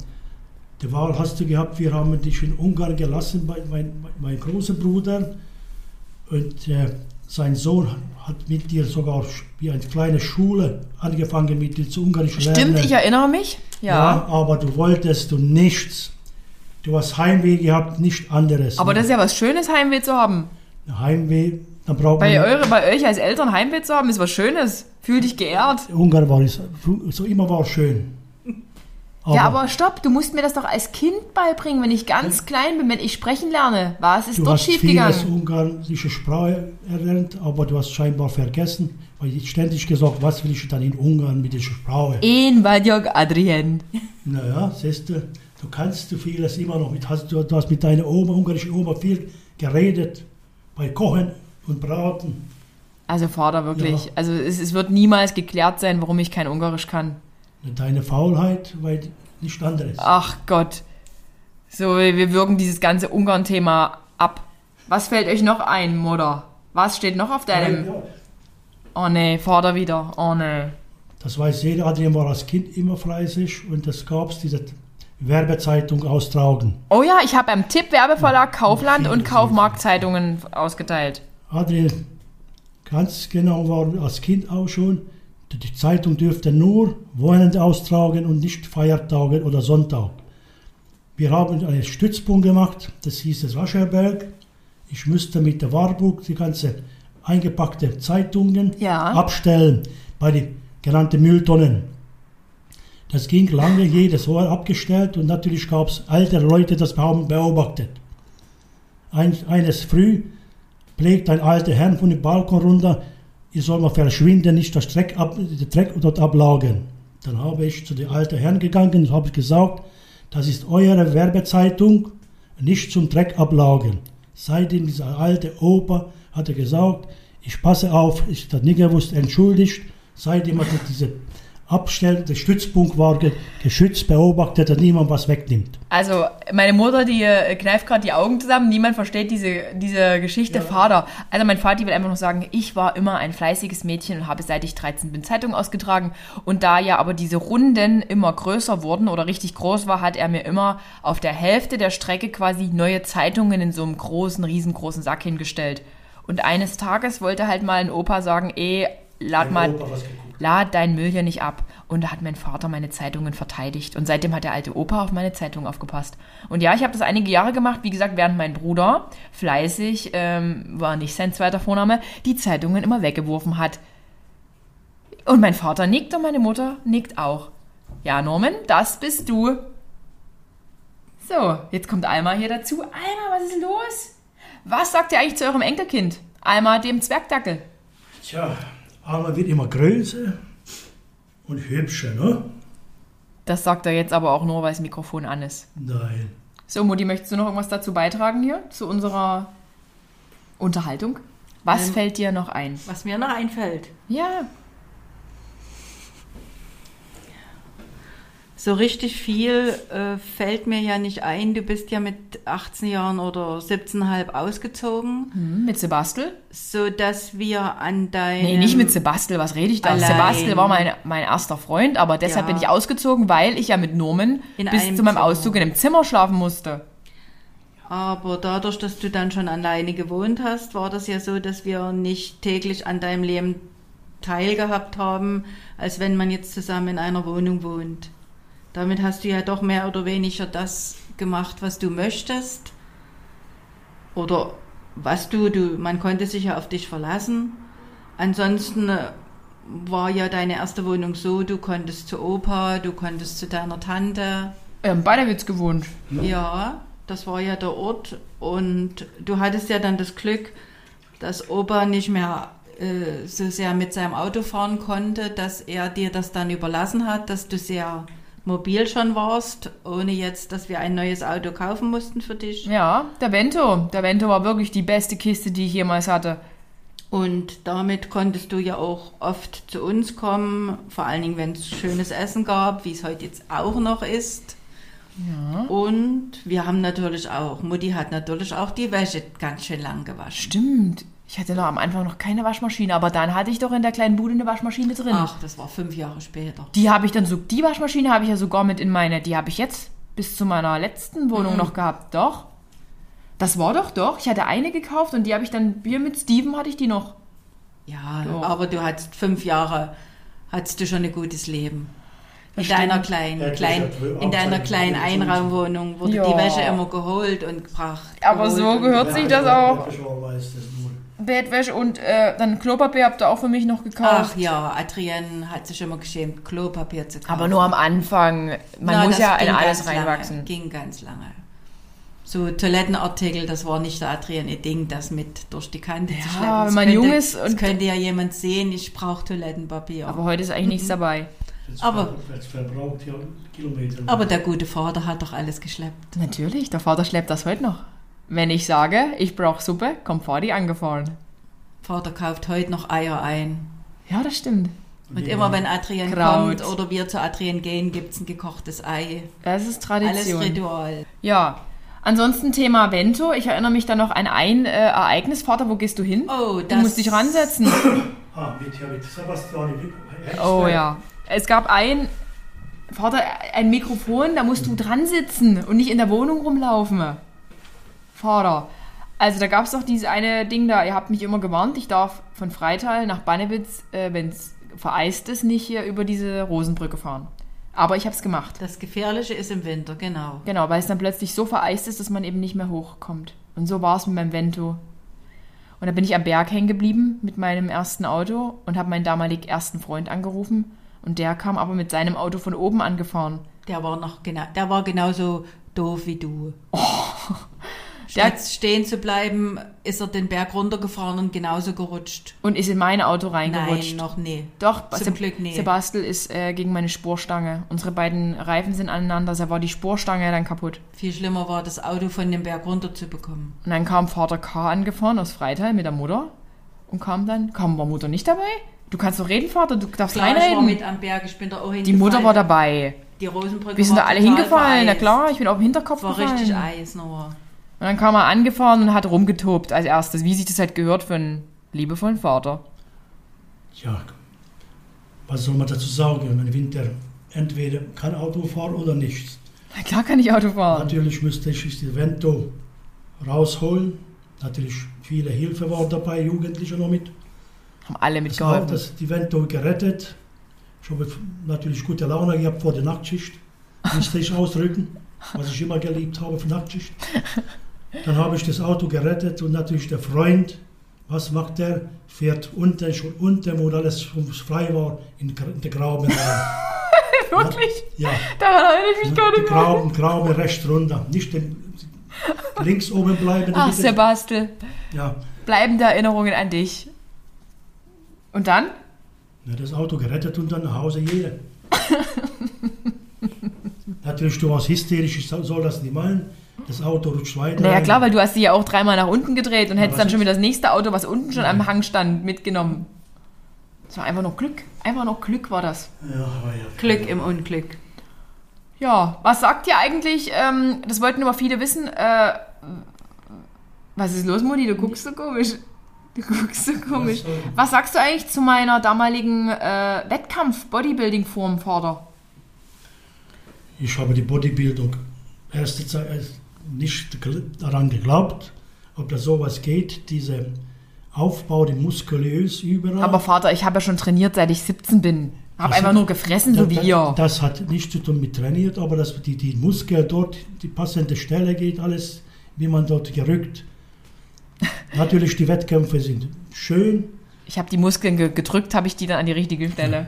Die Wahl hast du gehabt, wir haben dich in Ungarn gelassen, bei mein, mein großer Bruder. Und äh, sein Sohn hat mit dir sogar wie eine kleine Schule angefangen, mit dir zu Ungarisch lernen. Stimmt, ich erinnere mich. ja. Ja. aber du wolltest du nichts. Du hast Heimweh gehabt, nicht anderes. Aber das ist ja was Schönes, Heimweh zu haben. Heimweh, dann braucht Bei, man... eure, bei euch als Eltern Heimweh zu haben, ist was Schönes. Fühl dich geehrt. Ungarn war es, so immer war es schön. ja, aber stopp, du musst mir das doch als Kind beibringen, wenn ich ganz klein bin, wenn ich sprechen lerne. Was ist Du dort hast vieles schiefgegangen? ungarische Sprache erlernt, aber du hast scheinbar vergessen, weil ich ständig gesagt, was will ich dann in Ungarn mit dieser Sprache? Ein Vadjog Adrien. Naja, siehst du, Du kannst du vieles immer noch mit, hast, du, du hast mit deiner Oma, ungarischen Oma viel geredet, bei Kochen und Braten. Also Vater, wirklich. Ja. Also es, es wird niemals geklärt sein, warum ich kein Ungarisch kann. Deine Faulheit, weil nicht anderes. Ach Gott. So, wir wirken dieses ganze Ungarn-Thema ab. Was fällt euch noch ein, Mutter? Was steht noch auf deinem... Ja, Oh nee, Vater wieder. Oh nee. das weiß jeder, Adrian war als Kind immer fleißig und es gab diese Werbezeitung austragen. Oh ja, ich habe beim Tipp-Werbeverlag Kaufland viele und Kaufmarktzeitungen ausgeteilt. Adrian, ganz genau war als Kind auch schon, die Zeitung dürfte nur Wochenende austragen und nicht Feiertage oder Sonntag. Wir haben einen Stützpunkt gemacht, das hieß das Wascherberg. Ich musste mit der Warburg die ganze eingepackte Zeitungen Ja. abstellen bei den genannten Mülltonnen. Das ging lange, jedes Jahr abgestellt und natürlich gab es ältere Leute, das haben beobachtet. Ein, eines früh pflegt ein alter Herr von dem Balkon runter, ich soll mal verschwinden, nicht das Dreck, ab, Dreck dort ablagen. Dann habe ich zu den alten Herrn gegangen und habe gesagt, das ist eure Werbezeitung, nicht zum Dreck ablagen. Seitdem dieser alte Opa hat er gesagt, ich passe auf, ich habe nie gewusst, entschuldigt. Seitdem hat er diese Abstell, der Stützpunkt war ge geschützt, beobachtet, dass niemand was wegnimmt. Also, meine Mutter, die äh, kneift gerade die Augen zusammen. Niemand versteht diese, diese Geschichte Vater. Also, mein Vater will einfach nur sagen, ich war immer ein fleißiges Mädchen und habe seit ich 13 bin Zeitung ausgetragen. Und da ja aber diese Runden immer größer wurden oder richtig groß war, hat er mir immer auf der Hälfte der Strecke quasi neue Zeitungen in so einem großen, riesengroßen Sack hingestellt. Und eines Tages wollte halt mal ein Opa sagen, eh, lad Ein mal, Opa. Lad deinen Müll hier nicht ab. Und da hat mein Vater meine Zeitungen verteidigt. Und seitdem hat der alte Opa auf meine Zeitung aufgepasst. Und ja, ich habe das einige Jahre gemacht. Wie gesagt, während mein Bruder fleißig, ähm, war nicht sein zweiter Vorname, die Zeitungen immer weggeworfen hat. Und mein Vater nickt und meine Mutter nickt auch. Ja, Norman, das bist du. So, jetzt kommt Alma hier dazu. Alma, was ist los? Was sagt ihr eigentlich zu eurem Enkelkind? Alma, dem Zwergdackel. Tja, Alma wird immer größer und hübscher, ne? Das sagt er jetzt aber auch nur, weil das Mikrofon an ist. Nein. So, Mutti, möchtest du noch irgendwas dazu beitragen hier? Zu unserer Unterhaltung? Was Ähm, fällt dir noch ein? Was mir noch einfällt. Ja. So richtig viel äh, fällt mir ja nicht ein. Du bist ja mit 18 Jahren oder 17,5 ausgezogen, Hm, mit Sebastel? so dass wir an deinem Nee, nicht mit Sebastel, was rede ich da? Allein. Sebastel war mein, mein erster Freund, aber deshalb Ja. bin ich ausgezogen, weil ich ja mit Norman In bis zu meinem. Auszug in einem Zimmer schlafen musste. Aber dadurch, dass du dann schon alleine gewohnt hast, war das ja so, dass wir nicht täglich an deinem Leben teilgehabt haben, als wenn man jetzt zusammen in einer Wohnung wohnt. Damit hast du ja doch mehr oder weniger das gemacht, was du möchtest. Oder was du, du, man konnte sich ja auf dich verlassen. Ansonsten äh, war ja deine erste Wohnung so, du konntest zu Opa, du konntest zu deiner Tante. Wir haben beide Witz gewohnt. Ja, das war ja der Ort. Und du hattest ja dann das Glück, dass Opa nicht mehr äh, so sehr mit seinem Auto fahren konnte, dass er dir das dann überlassen hat, dass du sehr mobil schon warst, ohne jetzt, dass wir ein neues Auto kaufen mussten für dich. Ja, der Vento. Der Vento war wirklich die beste Kiste, die ich jemals hatte. Und damit konntest du ja auch oft zu uns kommen, vor allen Dingen, wenn es schönes Essen gab, wie es heute jetzt auch noch ist. Ja. Und wir haben natürlich auch, Mutti hat natürlich auch die Wäsche ganz schön lang gewaschen. Stimmt. Ich hatte noch am Anfang noch keine Waschmaschine, aber dann hatte ich doch in der kleinen Bude eine Waschmaschine drin. Ach, das war fünf Jahre später. Die habe ich dann so, die Waschmaschine habe ich ja sogar mit in meine, die habe ich jetzt bis zu meiner letzten Wohnung noch gehabt. Doch. Das war doch, doch. Ich hatte eine gekauft und die habe ich dann, hier mit Steven hatte ich die noch. Ja, Doch. aber du hattest fünf Jahre, hattest du schon ein gutes Leben. In deiner kleinen, Ja, klein, in deiner kleinen Einraumwohnung wurde Ja. die Wäsche immer geholt und gebracht. Aber geholt so gehört sich das auch. Das. Bettwäsche und äh, dann Klopapier habt ihr auch für mich noch gekauft. Ach ja, Adrienne hat sich immer geschämt, Klopapier zu kaufen. Aber nur am Anfang. Man Na, muss das ja in alles ganz lange, reinwachsen. Ging ganz lange. So Toilettenartikel, das war nicht der Adrienne Ding, das mit durch die Kante zu Ja, schleppen. wenn Das man könnte, jung ist Das und- könnte ja jemand sehen, ich brauche Toilettenpapier. Aber heute ist eigentlich nichts dabei. Jetzt Aber- verbraucht ja Kilometer. Aber der gute Vater hat doch alles geschleppt. Natürlich, der Vater schleppt das heute noch. Wenn ich sage, ich brauche Suppe, kommt Vati angefahren. Vater kauft heute noch Eier ein. Ja, das stimmt. Und Ja. immer wenn Adrian Kraut. kommt oder wir zu Adrian gehen, gibt es ein gekochtes Ei. Das ist Alles Tradition. Ritual. Ja. Ansonsten Thema Vento. Ich erinnere mich dann noch an ein äh, Ereignis. Vater, wo gehst du hin? Oh, du das- musst dich ransetzen. Ah. Oh ja. Es gab ein, Vater, ein Mikrofon, da musst du dran sitzen und nicht in der Wohnung rumlaufen. Vater. Also da gab es doch dieses eine Ding da, ihr habt mich immer gewarnt, ich darf von Freital nach Bannewitz, äh, wenn es vereist ist, nicht hier über diese Rosenbrücke fahren. Aber ich habe es gemacht. Das Gefährliche ist im Winter, genau. Genau, weil es dann plötzlich so vereist ist, dass man eben nicht mehr hochkommt. Und so war es mit meinem Vento. Und da bin ich am Berg hängen geblieben mit meinem ersten Auto und habe meinen damalig ersten Freund angerufen. Und der kam aber mit seinem Auto von oben angefahren. Der war noch genau, der war genauso doof wie du. Der Statt stehen zu bleiben, ist er den Berg runtergefahren und genauso gerutscht. und ist in mein Auto Nein, reingerutscht. noch nie. Doch, Zum Seb- Glück nie. Sebastel ist äh, gegen meine Spurstange. Unsere beiden Reifen sind aneinander, da war die Spurstange dann kaputt. Viel schlimmer war, das Auto von dem Berg runter zu bekommen. Und dann kam Vater K. angefahren aus Freital mit der Mutter. Und kam dann, kam war Mutter nicht dabei? Du kannst doch reden, Vater, du darfst Klar, ich war reinreden. mit am Berg, ich bin da auch Die Mutter war dabei. Die Rosenbrücke Wir sind da war alle hingefallen, na klar, ich bin auf den Hinterkopf war gefallen. richtig Eis nur. Und dann kam er angefahren und hat rumgetobt als erstes, wie sich das halt gehört für einen liebevollen Vater. Ja, was soll man dazu sagen? Im Winter entweder kann Auto fahren oder nichts. Na klar kann ich Auto fahren. Natürlich müsste ich das Vento rausholen. Natürlich viele Hilfe waren dabei, Jugendliche noch mit. Haben alle Das hat mitgeholfen. das die Vento gerettet. Ich habe natürlich gute Laune gehabt vor der Nachtschicht. Musste ich ausdrücken, was ich immer geliebt habe für Nachtschicht. Dann habe ich das Auto gerettet und natürlich der Freund, was macht der? Fährt unten, schon unten, wo alles frei war, in den Graben rein. Wirklich? Ja, Daran erinnere ich mich gar nicht mehr. Graben, Graben rechts runter. Nicht den, links oben bleiben. Ach, bitte. Sebastel, Ja, bleibende Erinnerungen an dich. Und dann? Ja, das Auto gerettet und dann nach Hause jeder. Natürlich, du warst hysterisch, ich soll das nicht meinen. Das Auto rutscht weiter. Naja rein. klar, weil du hast sie ja auch dreimal nach unten gedreht und Ja, hättest dann schon wieder das nächste Auto, was unten schon am Hang stand, mitgenommen. Das war einfach nur Glück. Einfach nur Glück war das. Ja, ja. Glück im Unglück. Ja, was sagt ihr eigentlich? Ähm, das wollten immer viele wissen. Äh, was ist los, Mutti? Du guckst so komisch. Du guckst so komisch. Was sagst du eigentlich zu meiner damaligen äh, Wettkampf-Bodybuilding-Form, Vater? Ich habe die Bodybuildung erste Zeit nicht daran geglaubt, ob da sowas geht, diese Aufbau, die muskulös überall. Aber Vater, ich habe ja schon trainiert, seit ich 17 bin. Hab Das- einfach nur gefressen, so wie das, ihr. Das hat nichts zu tun mit trainiert, aber dass die, die Muskel dort, die passende Stelle geht, alles, wie man dort gerückt. Natürlich, die Wettkämpfe sind schön, Ich habe die Muskeln ge gedrückt, habe ich die dann an die richtige Stelle.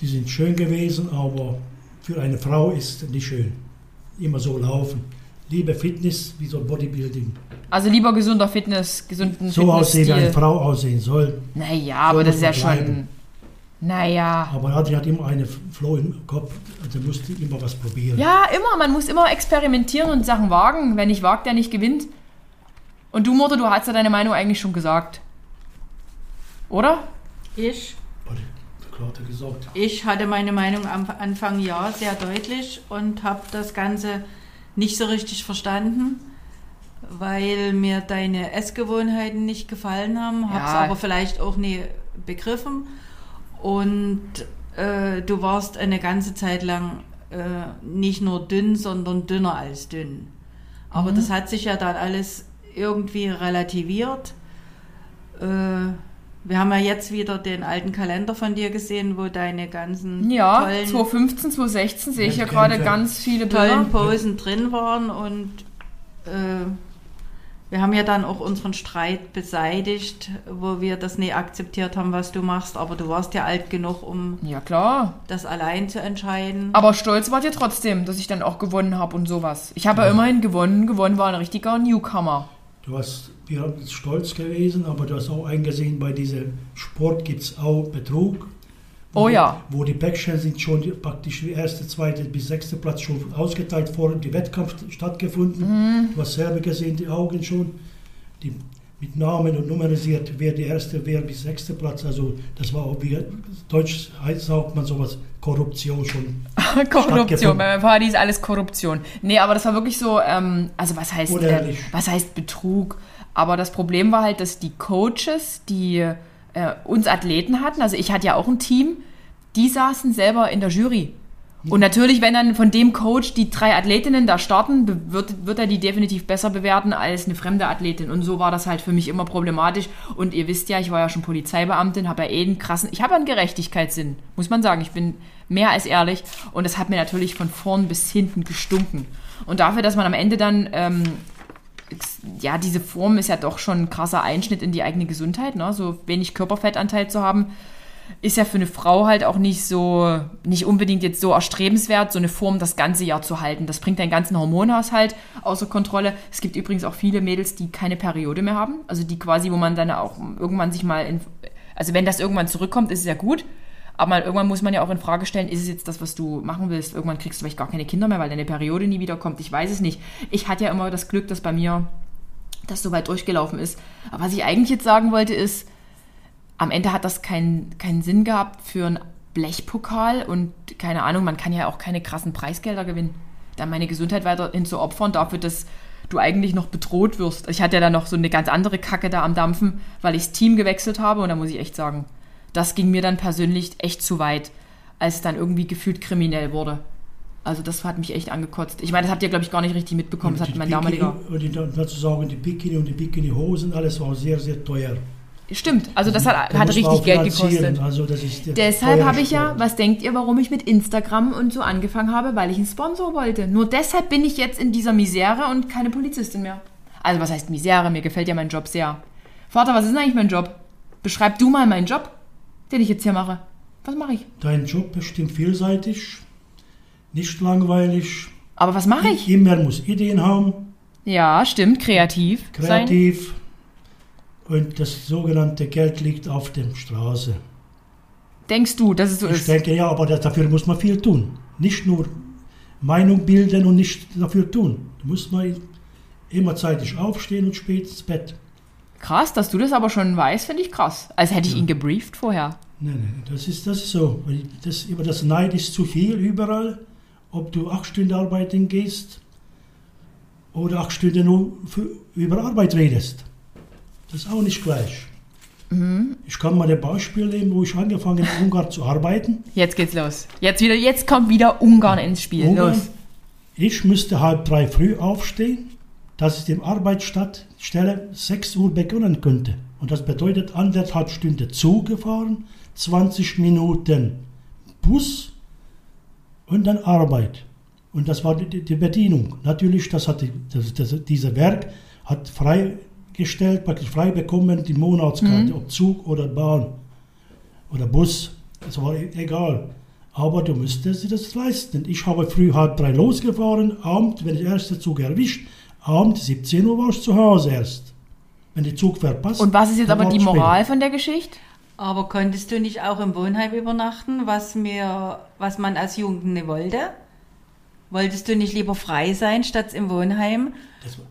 die sind schön gewesen, aber für eine Frau ist nicht schön. Immer so laufen. Liebe Fitness, wie so Bodybuilding. Also lieber gesunder Fitness, gesunden So aussehen, wie eine. Frau aussehen soll. Naja, aber das ist ja man schon... bleiben. Naja. Aber Adri hat immer eine Floh im Kopf, also musste immer was probieren. Ja, immer. Man muss immer experimentieren und Sachen wagen. Wer nicht wagt, der nicht gewinnt. Und du, Mutter, du hast ja deine Meinung eigentlich schon gesagt. Oder? Ich, ich hatte meine Meinung am Anfang ja sehr deutlich und habe das Ganze nicht so richtig verstanden, weil mir deine Essgewohnheiten nicht gefallen haben, habe es Ja. aber vielleicht auch nie begriffen. Und äh, du warst eine ganze Zeit lang äh, nicht nur dünn, sondern dünner als dünn. Aber Mhm. das hat sich ja dann alles irgendwie relativiert. Äh, wir haben ja jetzt wieder den alten Kalender von dir gesehen, wo deine ganzen Ja, tollen, 2015, 2016 sehe ich ja gerade ganz viele tollen Bilder. Posen drin waren und äh, wir haben ja dann auch unseren Streit beseitigt, wo wir das nie akzeptiert haben, was du machst, aber du warst ja alt genug, um Ja, klar. das allein zu entscheiden. Aber stolz wart ihr trotzdem, dass ich dann auch gewonnen habe und sowas. Ich habe ja immerhin gewonnen. Gewonnen war ein richtiger Newcomer. Du hast, wir haben stolz gewesen, aber du hast auch eingesehen, bei diesem Sport gibt es auch Betrug. Oh ja. Wo die Backstellen sind schon praktisch die erste, zweite bis sechste Platz schon ausgeteilt vor die Wettkampf stattgefunden. Mhm. Du hast selber gesehen, die Augen schon. Die, mit Namen und numerisiert, wer die erste, wer bis sechste Platz. Also das war auch, wie Deutsch heißt, sagt man sowas, Korruption schon. Korruption, stattgefunden. bei meinem Party ist alles Korruption. Nee, aber das war wirklich so, ähm, also was heißt, äh, was heißt Betrug? Aber das Problem war halt, dass die Coaches, die äh, uns Athleten hatten, also ich hatte ja auch ein Team, die saßen selber in der Jury. Und natürlich, wenn dann von dem Coach die drei Athletinnen da starten, wird, wird er die definitiv besser bewerten als eine fremde Athletin. Und so war das halt für mich immer problematisch. Und ihr wisst ja, ich war ja schon Polizeibeamtin, habe ja eh einen krassen, ich habe einen Gerechtigkeitssinn, muss man sagen. Ich bin mehr als ehrlich. Und das hat mir natürlich von vorn bis hinten gestunken. Und dafür, dass man am Ende dann, ähm, ja, diese Form ist ja doch schon ein krasser Einschnitt in die eigene Gesundheit, ne? so wenig Körperfettanteil zu haben ist ja für eine Frau halt auch nicht so, nicht unbedingt jetzt so erstrebenswert, so eine Form das ganze Jahr zu halten. Das bringt deinen ganzen Hormonhaushalt außer Kontrolle. Es gibt übrigens auch viele Mädels, die keine Periode mehr haben. Also die quasi, wo man dann auch irgendwann sich mal, in, also wenn das irgendwann zurückkommt, ist es ja gut. Aber irgendwann muss man ja auch in Frage stellen, ist es jetzt das, was du machen willst? Irgendwann kriegst du vielleicht gar keine Kinder mehr, weil deine Periode nie wiederkommt. Ich weiß es nicht. Ich hatte ja immer das Glück, dass bei mir das so weit durchgelaufen ist. Aber was ich eigentlich jetzt sagen wollte, ist, am Ende hat das keinen keinen Sinn gehabt für einen Blechpokal und keine Ahnung, man kann ja auch keine krassen Preisgelder gewinnen. Dann meine Gesundheit weiterhin zu opfern dafür, dass du eigentlich noch bedroht wirst. Ich hatte ja dann noch so eine ganz andere Kacke da am Dampfen, weil ich das Team gewechselt habe und da muss ich echt sagen, das ging mir dann persönlich echt zu weit, als es dann irgendwie gefühlt kriminell wurde. Also das hat mich echt angekotzt. Ich meine, das habt ihr, glaube ich, gar nicht richtig mitbekommen. Das hat mein Bikini- damaliger... Und die, dazu sagen, die Bikini und die Bikini-Hosen, alles war sehr, sehr teuer. Stimmt, also das hat, Da hat richtig Geld gekostet. Also Deshalb habe ich ja, was denkt ihr, warum ich mit Instagram und so angefangen habe? Weil ich einen Sponsor wollte. Nur deshalb bin ich jetzt in dieser Misere und keine Polizistin mehr. Also was heißt Misere? Mir gefällt ja mein Job sehr. Vater, was ist denn eigentlich mein Job? Beschreib du mal meinen Job, den ich jetzt hier mache. Was mache ich? Dein Job bestimmt vielseitig, nicht langweilig. Aber was mache ich? Immer muss Ideen haben, Ja, stimmt, kreativ, sein. kreativ. Und das sogenannte Geld liegt auf der Straße. Denkst du, dass es so Ich ist? denke, ja, aber dafür muss man viel tun. Nicht nur Meinung bilden und nicht dafür tun. Da muss man immer zeitig aufstehen und spät ins Bett. Krass, dass du das aber schon weißt, finde ich krass. Als hätte ich ihn gebrieft vorher. Nein, nein, das ist, das ist so. Das, über das Neid ist zu viel überall. Ob du acht Stunden arbeiten gehst oder acht Stunden nur für, über Arbeit redest. Das ist auch nicht gleich. Ich kann mal ein Beispiel nehmen, wo ich angefangen habe, in Ungarn zu arbeiten. Jetzt geht's los. Jetzt wieder, jetzt kommt wieder Ungarn ins Spiel. Ungarn. Los. Ich müsste halb drei früh aufstehen, dass ich dem Arbeitsstelle 6 Uhr beginnen könnte. Und das bedeutet anderthalb Stunden Zug gefahren, 20 Minuten Bus und dann Arbeit. Und das war die, die Bedienung. Natürlich, das hat die, das, das, dieser Werk hat freigestellt, praktisch frei bekommen, die Monatskarte, ob Zug oder Bahn oder Bus. Das war e- egal. Aber du müsstest dir das leisten. Ich habe früh halb drei losgefahren, Abend, wenn ich den ersten Zug erwischt, Abend 17 Uhr war ich zu Hause erst. Wenn der Zug verpasst. Und was ist jetzt aber die es später. Moral von der Geschichte? Aber konntest du nicht auch im Wohnheim übernachten, was mir, was man als Jugendliche wollte? Wolltest du nicht lieber frei sein, statt im Wohnheim Das war-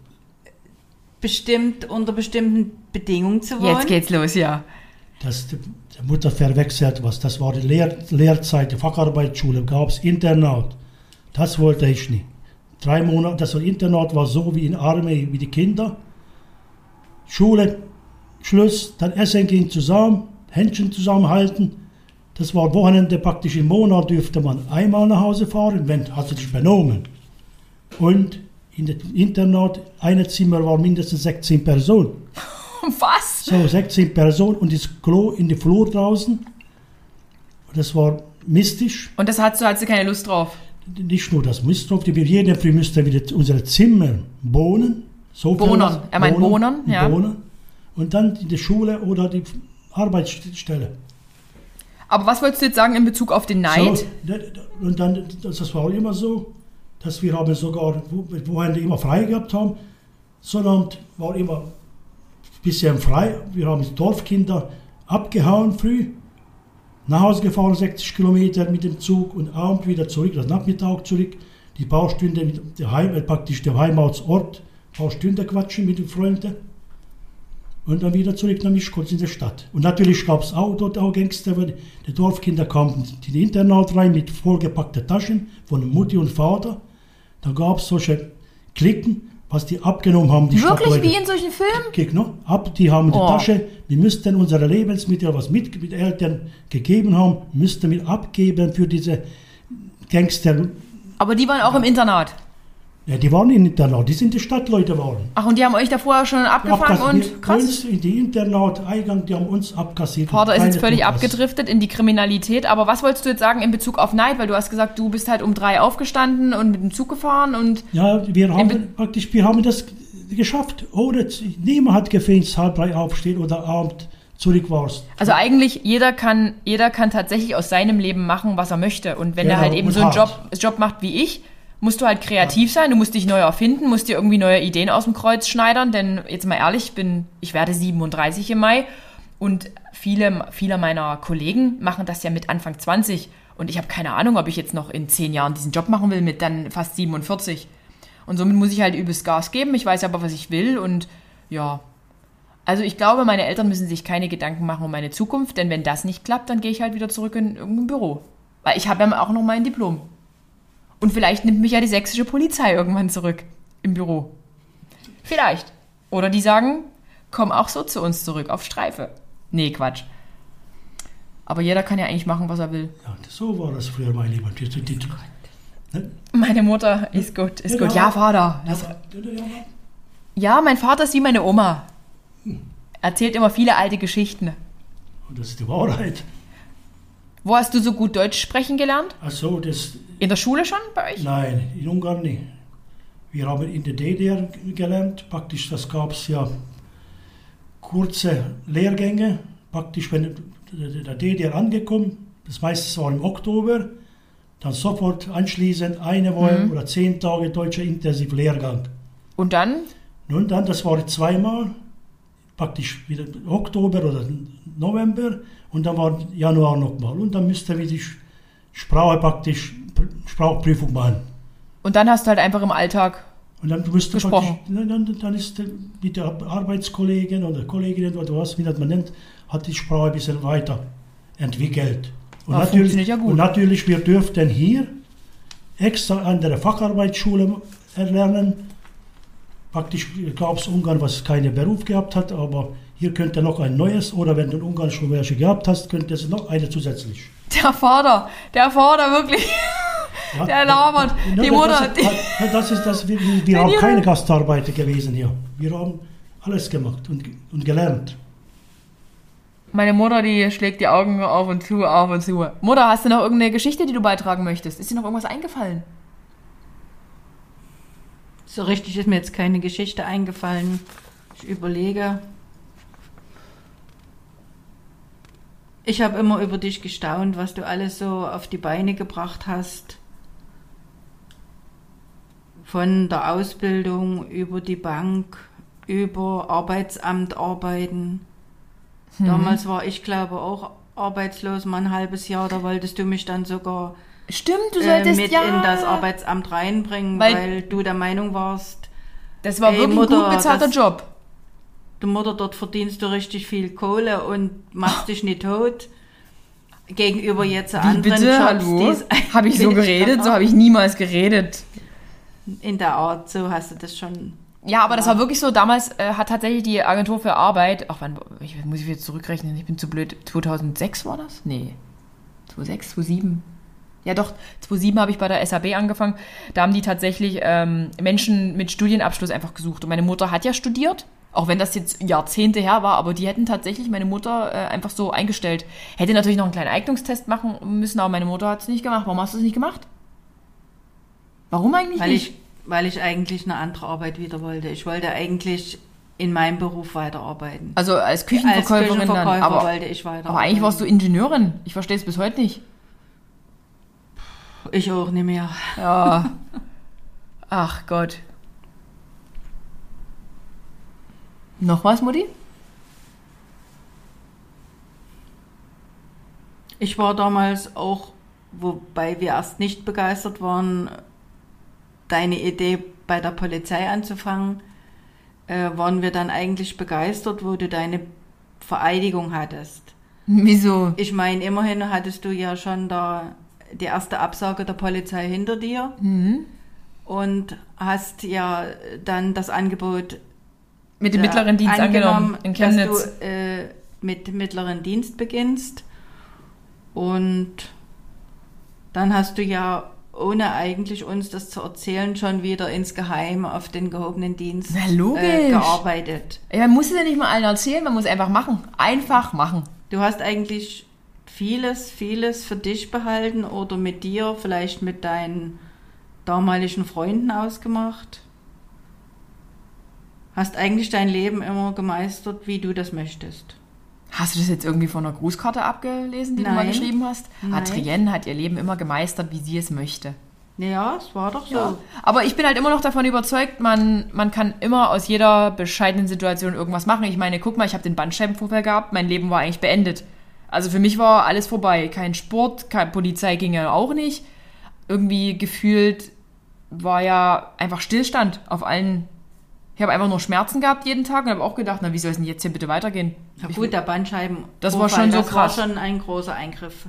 bestimmt unter bestimmten Bedingungen zu wohnen? Jetzt geht's los, ja. Das, die die Mutter verwechselt was. Das war die Lehr Lehrzeit, die Facharbeitsschule, gab es Internat. Das wollte ich nicht. Drei Monate, das Internat war so wie in Armee, wie die Kinder. Schule, Schluss, dann Essen ging zusammen, Händchen zusammenhalten. Das war Wochenende praktisch im Monat, dürfte man einmal nach Hause fahren, wenn hat sich benommen. Und in dem Internat, eine Zimmer war mindestens 16 Personen. Was? So, 16 Personen und das Klo in die Flur draußen. Das war mystisch. Und das hat, so hat sie keine Lust drauf. Nicht nur das Mist drauf, die jede Früh müsste wieder unsere Zimmer bohnen. So Bohnern. Er meint Bohnern, ja. Bohnen. Und dann in die Schule oder die Arbeitsstelle. Aber was wolltest du jetzt sagen in Bezug auf den Neid? So, und dann, das war immer so, dass wir haben sogar, wo- Wochenende immer frei gehabt haben, sondern war immer ein bisschen frei. Wir haben die Dorfkinder abgehauen früh, nach Hause gefahren, 60 Kilometer mit dem Zug und abends wieder zurück, das Nachmittag zurück, die Baustunde mit der Heim, äh, praktisch der Heimatsort, Baustunde quatschen mit den Freunden und dann wieder zurück nach Mischkolz in die Stadt. Und natürlich gab es auch dort auch Gangster, weil die Dorfkinder kamen in die Internat rein mit vollgepackten Taschen von Mutti und Vater. Dann gab es solche Klicken, was die abgenommen haben, die Wirklich Stadtleute. wie in solchen Filmen? Ne? Ab, die haben die Oh. Tasche, wir müssten unsere Lebensmittel, was mit, mit Eltern gegeben haben, müssten wir abgeben für diese Gangster. Aber die waren auch im Internat. Ja, die waren in Internat, die sind die Stadtleute waren. Ach, und die haben euch da vorher schon abgefangen Abkassiert. und krass. Uns in die Internat-Eingang, die haben uns abkassiert. Vater ist jetzt völlig abgedriftet in die Kriminalität. Aber was wolltest du jetzt sagen in Bezug auf Neid? Weil du hast gesagt, du bist halt um drei aufgestanden und mit dem Zug gefahren und Ja, wir Be- haben praktisch, wir haben das geschafft. Ohne, niemand hat gefehlt, halb drei aufstehen oder abend zurück warst. Also eigentlich jeder kann, jeder kann tatsächlich aus seinem Leben machen, was er möchte. Und wenn er Genau, halt eben so einen Job. Job macht wie ich, musst du halt kreativ sein, du musst dich neu erfinden, musst dir irgendwie neue Ideen aus dem Kreuz schneidern. Denn jetzt mal ehrlich, ich bin, ich werde 37 im Mai und viele, viele meiner Kollegen machen das ja mit Anfang 20. Und ich habe keine Ahnung, ob ich jetzt noch in zehn Jahren diesen Job machen will mit dann fast 47. Und somit muss ich halt übelst Gas geben. Ich weiß aber, was ich will und ja, also ich glaube, meine Eltern müssen sich keine Gedanken machen um meine Zukunft, denn wenn das nicht klappt, dann gehe ich halt wieder zurück in irgendein Büro. Weil ich habe ja auch noch mein Diplom. Und vielleicht nimmt mich ja die sächsische Polizei irgendwann zurück im Büro. Vielleicht. Oder die sagen, komm auch so zu uns zurück auf Streife. Nee, Quatsch. Aber jeder kann ja eigentlich machen, was er will. Ja, so war das früher, mein Lieber. Die, die, ne? Meine Mutter ist gut, ist Genau. gut. Ja, Vater. Ja, Das, ja, ja. ja, mein Vater ist wie meine Oma. Erzählt immer viele alte Geschichten. Und das ist die Wahrheit. Wo hast du so gut Deutsch sprechen gelernt? Also, das, In der Schule schon bei euch? nein, in Ungarn nicht. Wir haben in der DDR gelernt, praktisch, das gab es ja kurze Lehrgänge, praktisch, wenn der DDR angekommen, das meiste war im Oktober, dann sofort anschließend eine Woche oder zehn Tage deutscher Intensivlehrgang. Und dann? Nun dann, das war zweimal, praktisch wieder Oktober oder November und dann war Januar nochmal. Und dann müsste wir die Sprache praktisch, Sprachprüfung machen. Und dann hast du halt einfach im Alltag. Und dann müsste Gesprochen. praktisch, dann, dann, ist mit der Arbeitskollegen oder Kollegin oder was, wie das man nennt, hat die Sprache ein bisschen weiter entwickelt. Und, Ah, natürlich, ja gut. und natürlich, wir dürften hier extra an der Facharbeitsschule erlernen. Praktisch gab es Ungarn, was keinen Beruf gehabt hat, aber hier könnte noch ein neues, oder wenn du in Ungarn schon welche gehabt hast, könnte es noch eine zusätzlich. Der Vater, der Vater wirklich. Der labert. Die das Mutter. ist- ja, Das ist das, wir, wir haben keine Gastarbeiter gewesen hier. Wir haben alles gemacht und, und gelernt. Meine Mutter, die schlägt die Augen auf und zu, auf und zu. Mutter, hast du noch irgendeine Geschichte, die du beitragen möchtest? Ist dir noch irgendwas eingefallen? So richtig ist mir jetzt keine Geschichte eingefallen. Ich überlege. Ich habe immer über dich gestaunt, was du alles so auf die Beine gebracht hast. Von der Ausbildung über die Bank, über Arbeitsamt arbeiten. Damals war ich, glaube auch arbeitslos, mal ein halbes Jahr. Da wolltest du mich dann sogar Stimmt, du äh, solltest mit ja. in das Arbeitsamt reinbringen, Weil- weil, du der Meinung warst, das war Ey, wirklich Mutter, ein gut bezahlter das- Job. du Mutter, dort verdienst du richtig viel Kohle und machst dich nicht tot. Gegenüber jetzt Wie anderen bitte? Jobs, Hallo? Habe ich so geredet? So habe ich niemals geredet. In der Art, so hast du das schon. Ja, aber das war wirklich so. Damals äh, hat tatsächlich die Agentur für Arbeit, ach wann, ich muss ich jetzt zurückrechnen, ich bin zu blöd. 2006 war das? Nee. 2006, 2007. Ja doch, 2007 habe ich bei der SAB angefangen. Da haben die tatsächlich ähm, Menschen mit Studienabschluss einfach gesucht. Und meine Mutter hat ja studiert, auch wenn das jetzt Jahrzehnte her war, aber die hätten tatsächlich meine Mutter äh, einfach so eingestellt. Hätte natürlich noch einen kleinen Eignungstest machen müssen, aber meine Mutter hat es nicht gemacht. Warum hast du es nicht gemacht? Warum eigentlich Weil nicht? ich, weil ich eigentlich eine andere Arbeit wieder wollte. Ich wollte eigentlich in meinem Beruf weiterarbeiten. Also als Als Küchenverkäuferin Küchenverkäufer dann. Aber, wollte ich weiterarbeiten. aber eigentlich warst du Ingenieurin. Ich verstehe es bis heute nicht. Ich auch nicht mehr. Ja. Ach Gott. Noch was, Mutti? Ich war damals auch, wobei wir erst nicht begeistert waren, deine Idee bei der Polizei anzufangen, äh, waren wir dann eigentlich begeistert, wo du deine Vereidigung hattest. Wieso? Ich meine, immerhin hattest du ja schon da die erste Absage der Polizei hinter dir Mhm. und hast ja dann das Angebot Mit dem äh, mittleren Dienst angenommen, in Chemnitz. dass du äh, mit mittleren Dienst beginnst und dann hast du ja ohne eigentlich uns das zu erzählen schon wieder insgeheim auf den gehobenen Dienst Na. Äh, gearbeitet. Ja, man muss es ja nicht mal allen erzählen, man muss einfach machen. Einfach machen. Du hast eigentlich vieles, vieles für dich behalten oder mit dir, vielleicht mit deinen damaligen Freunden ausgemacht. Hast eigentlich dein Leben immer gemeistert, wie du das möchtest. Hast du das jetzt irgendwie von einer Grußkarte abgelesen, die du mal Nein. geschrieben hast? Nein. Adrienne hat ihr Leben immer gemeistert, wie sie es möchte. Ja, es war doch so. Ja. Aber ich bin halt immer noch davon überzeugt, man, man kann immer aus jeder bescheidenen Situation irgendwas machen. Ich meine, guck mal, ich habe den Bandscheibenvorfall gehabt, mein Leben war eigentlich beendet. Also für mich war alles vorbei. Kein Sport, keine Polizei ging ja auch nicht. Irgendwie gefühlt war ja einfach Stillstand auf allen. Ich habe einfach nur Schmerzen gehabt jeden Tag und habe auch gedacht, na, wie soll es denn jetzt hier bitte weitergehen? Ich- gut, der Bandscheiben. Das war schon so das krass. war schon ein großer Eingriff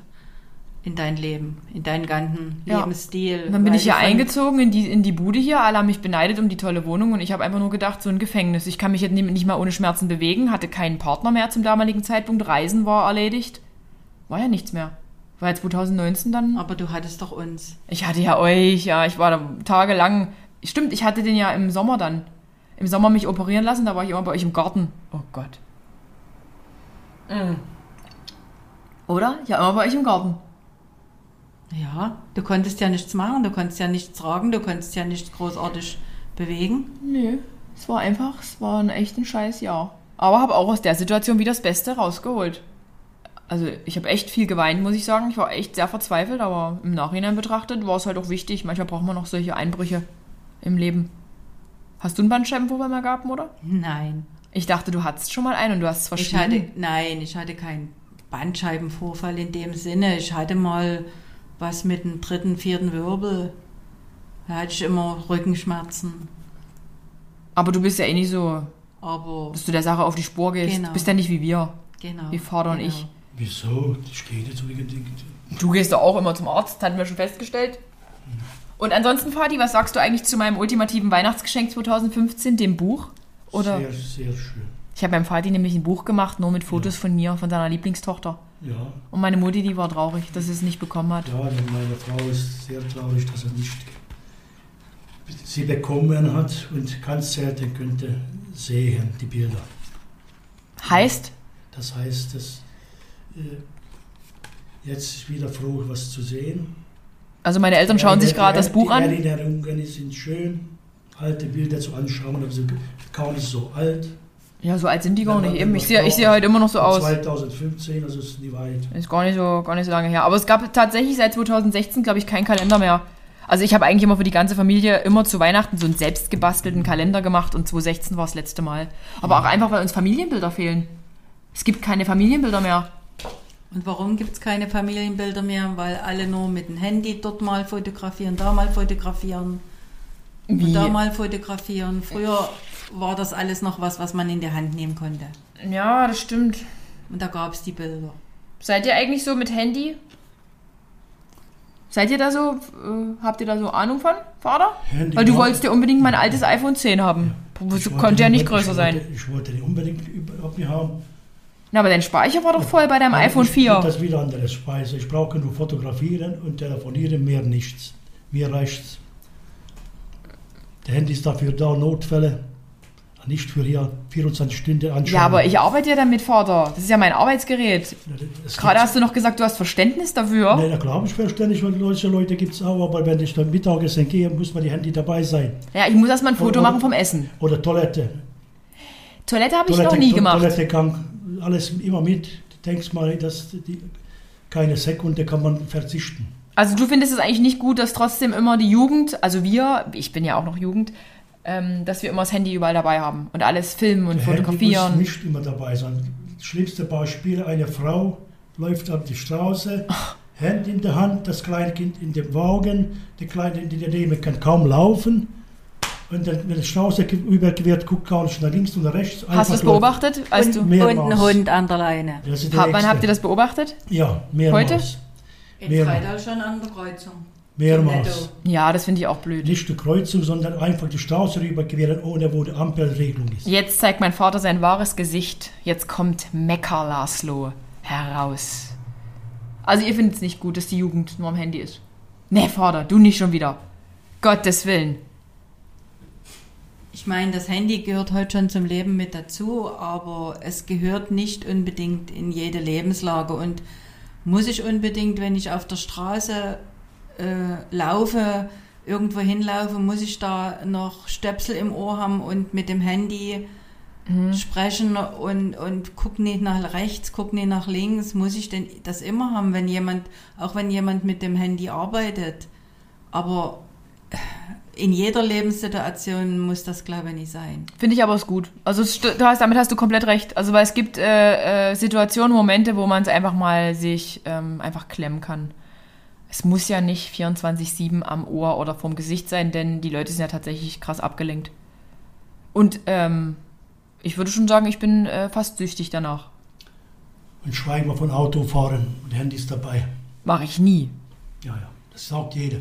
in dein Leben, in deinen ganzen Ja. Lebensstil. Und dann bin ich hier eingezogen in die, in die Bude hier. Alle haben mich beneidet um die tolle Wohnung und ich habe einfach nur gedacht, so ein Gefängnis. Ich kann mich jetzt nicht, nicht mal ohne Schmerzen bewegen, hatte keinen Partner mehr zum damaligen Zeitpunkt. Reisen war erledigt. War ja nichts mehr. War ja 2019 dann. Aber du hattest doch uns. Ich hatte ja euch, ja, ich war da tagelang. Stimmt, ich hatte den ja im Sommer dann. Im Sommer mich operieren lassen, da war ich immer bei euch im Garten. Oh Gott. Mm. Oder? Ja, immer bei euch im Garten. Ja, du konntest ja nichts machen, du konntest ja nichts tragen, du konntest ja nichts großartig bewegen. Nö, es war einfach, es war ein echt ein scheiß Jahr. Aber habe auch aus der Situation wieder das Beste rausgeholt. Also ich habe echt viel geweint, muss ich sagen. Ich war echt sehr verzweifelt, aber im Nachhinein betrachtet war es halt auch wichtig. Manchmal braucht man noch solche Einbrüche im Leben. Hast du einen Bandscheibenvorfall mal gehabt, oder? Nein. Ich dachte, du hattest schon mal einen und du hast es Ich hatte, nein, ich hatte keinen Bandscheibenvorfall in dem Sinne. Ich hatte mal was mit dem dritten, vierten Wirbel. Da hatte ich immer Rückenschmerzen. Aber du bist ja eh nicht so, Aber dass du der Sache auf die Spur gehst. Genau. Du bist ja nicht wie wir. genau. Wie Vater und genau. ich. Wieso? Ich gehe nicht zu den Dingen. Du gehst doch auch immer zum Arzt, hatten wir schon festgestellt. Und ansonsten, Fadi, was sagst du eigentlich zu meinem ultimativen Weihnachtsgeschenk 2015, dem Buch? Oder? Sehr, sehr schön. Ich habe beim Vati nämlich ein Buch gemacht, nur mit Fotos von mir, von seiner Lieblingstochter. Ja, Und meine Mutti, die war traurig, dass sie es nicht bekommen hat. ja, meine Frau ist sehr traurig, dass er nicht sie bekommen hat und ganz selten könnte sehen, die Bilder. Heißt, Das heißt, dass äh, jetzt ist wieder froh, was zu sehen. Also meine Eltern schauen sich Die- gerade das die- Buch die an. Erinnerungen sind schön, alte Bilder zu anschauen, aber sie kaum nicht so alt. Ja, so alt sind die gar nicht. Eben, ich sehe ich Frauen- heute immer noch so aus. 2015, also ist nie weit. Ist gar nicht so, gar nicht so lange her. Aber es gab tatsächlich seit 2016, glaube ich, keinen Kalender mehr. Also ich habe eigentlich immer für die ganze Familie immer zu Weihnachten so einen selbst gebastelten Kalender gemacht und 2016 war das letzte Mal. Aber auch einfach, weil uns Familienbilder fehlen. Es gibt keine Familienbilder mehr. Und warum gibt es keine Familienbilder mehr? Weil alle nur mit dem Handy dort mal fotografieren, da mal fotografieren Wie? und da mal fotografieren. Früher war das alles noch was, was man in die Hand nehmen konnte. Ja, das stimmt. Und da gab es die Bilder. Seid ihr eigentlich so mit Handy? Seid ihr da so, äh, habt ihr da so Ahnung von, Vater? Handy Weil du wolltest ja unbedingt mein altes iPhone 10 haben. Wollte konnte ja nicht größer ich sein. Wollte, ich wollte den unbedingt überhaupt nicht haben. Na, aber dein Speicher war doch voll bei deinem Aber iPhone ich, 4. Das ist wieder andere Speise. Ich brauche nur fotografieren und telefonieren, mehr nichts. Mir reicht's. Der Handy ist dafür da, Notfälle. Nicht für hier 24 Stunden anschauen. Ja, aber ich arbeite ja damit, Vater. Das ist ja mein Arbeitsgerät. Es Gerade hast du noch gesagt, du hast Verständnis dafür. Nee, na klar, habe ich verständlich, weil solche Leute gibt es auch, aber wenn ich dann Mittagessen gehe, muss man die Handy dabei sein. Ja, ich muss erst mal ein Foto Oder- machen vom Essen. Oder Toilette. Toilette habe ich noch nie gemacht. Toilettegang, alles immer mit. Du denkst mal, dass die, keine Sekunde kann man verzichten. Also du findest es eigentlich nicht gut, dass trotzdem immer die Jugend, also wir, ich bin ja auch noch Jugend, ähm, dass wir immer das Handy überall dabei haben und alles filmen und Der Handy fotografieren. muss nicht immer dabei sein. Das schlimmste Beispiel, eine Frau läuft auf die Straße, Hand in der Hand, das kleine Kind in dem Wagen, der Kleine in der Nähe kann kaum laufen. Und dann, wenn die Straße überquert, guckt gar nicht nach links und nach rechts. Hast du es beobachtet? Als du, Und, Mehrmals. und ein Hund an der Leine. Der ha, wann habt ihr das beobachtet? Ja, mehrmals. Heute? In Mehrmals. Freital schon an der Kreuzung. Mehrmals. Ja, das finde ich auch blöd. Nicht die Kreuzung, sondern einfach die Straße rüberqueren, ohne wo die Ampelregelung ist. Jetzt zeigt mein Vater sein wahres Gesicht. Jetzt kommt Mecker Laszlo heraus. Also ihr findet es nicht gut, dass die Jugend nur am Handy ist. Nee, Vater, du nicht schon wieder. Gottes Willen. Ich meine, das Handy gehört heute schon zum Leben mit dazu, aber es gehört nicht unbedingt in jede Lebenslage. Und muss ich unbedingt, wenn ich auf der Straße äh, laufe, irgendwo hinlaufe, muss ich da noch Stöpsel im Ohr haben und mit dem Handy sprechen und, und guck nicht nach rechts, guck nicht nach links. Muss ich denn das immer haben, wenn jemand, auch wenn jemand mit dem Handy arbeitet? Aber in jeder Lebenssituation muss das, glaube ich, nicht sein. Finde ich aber ist gut. Also es du hast, damit hast du komplett recht. Also weil es gibt äh, äh, Situationen, Momente, wo man es einfach mal sich ähm, einfach klemmen kann. Es muss ja nicht 24-7 am Ohr oder vorm Gesicht sein, denn die Leute sind ja tatsächlich krass abgelenkt. Und ähm, ich würde schon sagen, ich bin äh, fast süchtig danach. Und schweigen wir von Autofahren und Handys dabei. Mache ich nie. Ja, ja, das sagt jeder.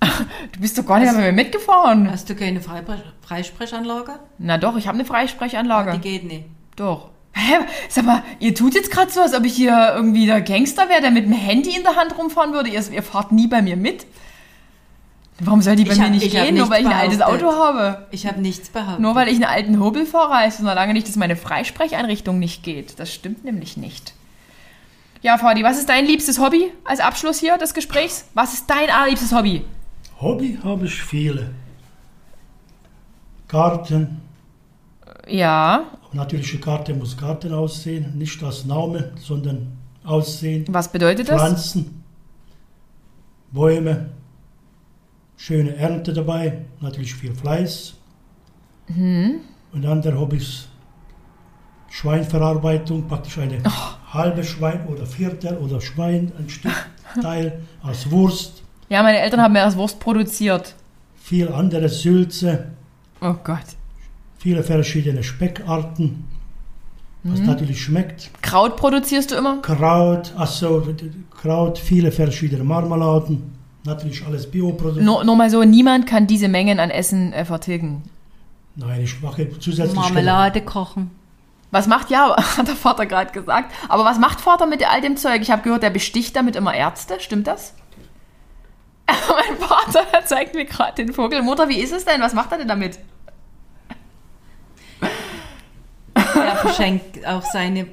Du bist doch gar nicht mit mir mitgefahren. Hast du keine Freisprechanlage? Na doch, ich habe eine Freisprechanlage. Die geht nicht. Doch. Hä? Sag mal, ihr tut jetzt gerade so, als ob ich hier irgendwie der Gangster wäre, der mit dem Handy in der Hand rumfahren würde. Ihr, ihr fahrt nie bei mir mit. Warum soll die bei Ich mir hab- nicht ich gehen, nur weil ich ein altes. Auto habe? Ich habe nichts behauptet. Nur weil ich einen alten Hobelfahrer heißt und noch lange nicht, dass meine Freisprecheinrichtung nicht geht. Das stimmt nämlich nicht. Ja, Fadi, was ist dein liebstes Hobby als Abschluss hier des Gesprächs? Was ist dein allerliebstes Hobby? Hobby habe ich viele. Garten. Ja, Aber natürlich, die Karte muss Garten aussehen. Nicht das Name, sondern Aussehen. was bedeutet das? Pflanzen. Bäume. Schöne Ernte dabei. Natürlich viel Fleiß. Mhm. Und andere Hobbys. Schweinverarbeitung, praktisch eine Oh. halbe Schwein oder Viertel oder Schwein, ein Stück Teil als Wurst. Ja, meine Eltern haben mir das Wurst produziert. Viel andere Sülze. Oh Gott. viele verschiedene Speckarten, was Mhm. natürlich schmeckt. Kraut produzierst du immer? Kraut, also Kraut, viele verschiedene Marmeladen, natürlich alles Bioprodukte. Nur, nur mal so, niemand kann diese Mengen an Essen äh, vertilgen. Nein, ich mache zusätzlich Marmelade kochen. Was macht, ja, hat der Vater gerade gesagt. Aber was macht Vater mit all dem Zeug? Ich habe gehört, der besticht damit immer Ärzte. Stimmt das? mein Vater zeigt mir gerade den Vogel. Mutter, wie ist es denn? Was macht er denn damit? Er verschenkt auch seine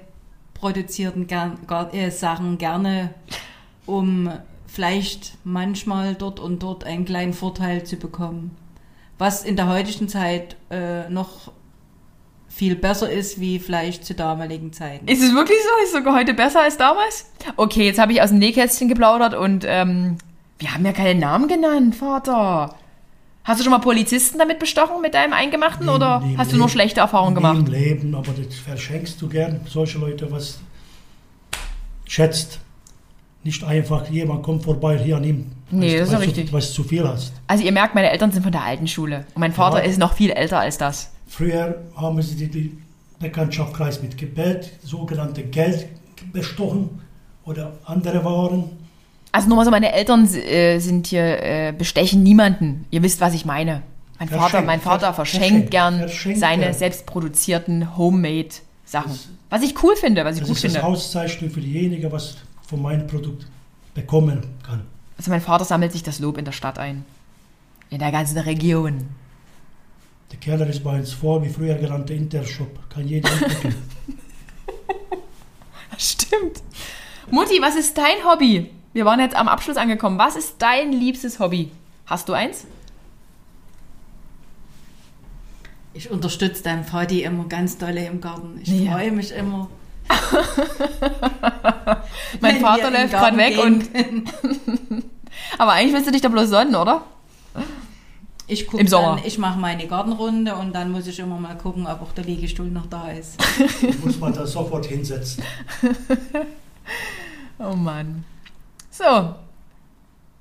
produzierten gern, äh, Sachen gerne, um vielleicht manchmal dort und dort einen kleinen Vorteil zu bekommen. Was in der heutigen Zeit äh, noch viel besser ist, wie vielleicht zu damaligen Zeiten. Ist es wirklich so? Ist es sogar heute besser als damals? Okay, jetzt habe ich aus dem Nähkästchen geplaudert und ähm, wir haben ja keinen Namen genannt, Vater. Hast du schon mal Polizisten damit bestochen mit deinem Eingemachten Nie- oder im hast du nur Leben. schlechte Erfahrungen gemacht? im Leben, aber das verschenkst du gern. Solche Leute, was schätzt. Nicht einfach, jemand kommt vorbei, hier nimm. Nee, Weißt das ist ja richtig. Du, du zu viel hast. Also ihr merkt, meine Eltern sind von der alten Schule und mein Vater Ja. ist noch viel älter als das. Früher haben sie die, die Bekanntschaftskreis mit Gebet, sogenannte Geld bestochen oder andere Waren. Also nur mal so, meine Eltern äh, sind hier, äh, bestechen niemanden. Ihr wisst, was ich meine. Mein Verschenkt, Vater, mein Vater ver- verschenkt, verschenkt, gern verschenkt seine gern. selbstproduzierten Homemade-Sachen. Das- Was ich cool finde, was ich Das gut ist das finde. Auszeichnung für diejenigen, was von meinem Produkt bekommen kann. Also mein Vater sammelt sich das Lob in der Stadt ein. In der ganzen Region. Der Keller ist bei uns vor, wie früher genannter Intershop. Kann jeder. Stimmt. Mutti, was ist dein Hobby? Wir waren jetzt am Abschluss angekommen. Was ist dein liebstes Hobby? Hast du eins? Ich unterstütze deinen Vati immer ganz dolle im Garten. Ich Ja. freue mich immer. Mein wenn Vater läuft gerade weg gehen und. Aber eigentlich willst du dich da bloß sonnen, oder? Ich Im gucke Sommer. dann, ich mache meine Gartenrunde und dann muss ich immer mal gucken, ob auch der Liegestuhl noch da ist. Muss man da sofort hinsetzen. Oh Mann. So.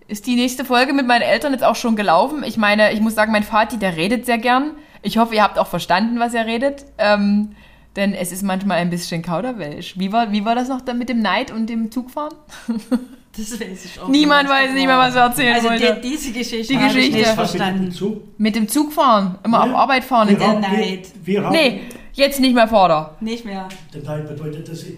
Ist die nächste Folge mit meinen Eltern jetzt auch schon gelaufen? Ich meine, ich muss sagen, mein Vati, der redet sehr gern. Ich hoffe, ihr habt auch verstanden, was er redet. Ähm, denn es ist manchmal ein bisschen Kauderwelsch. Wie war, wie war das noch da mit dem Neid und dem Zugfahren? Das weiß ich auch Niemand weiß nicht mehr, was er erzählen Also wollte. die, diese Geschichte Die habe ich Geschichte. nicht mit verstanden. Zug? Mit dem Zugfahren. Immer Ja. auf Arbeit fahren. Wir der Neid. wir, wir haben, Nee, jetzt nicht mehr Vorder. Nicht mehr. Der Neid bedeutet, dass ich,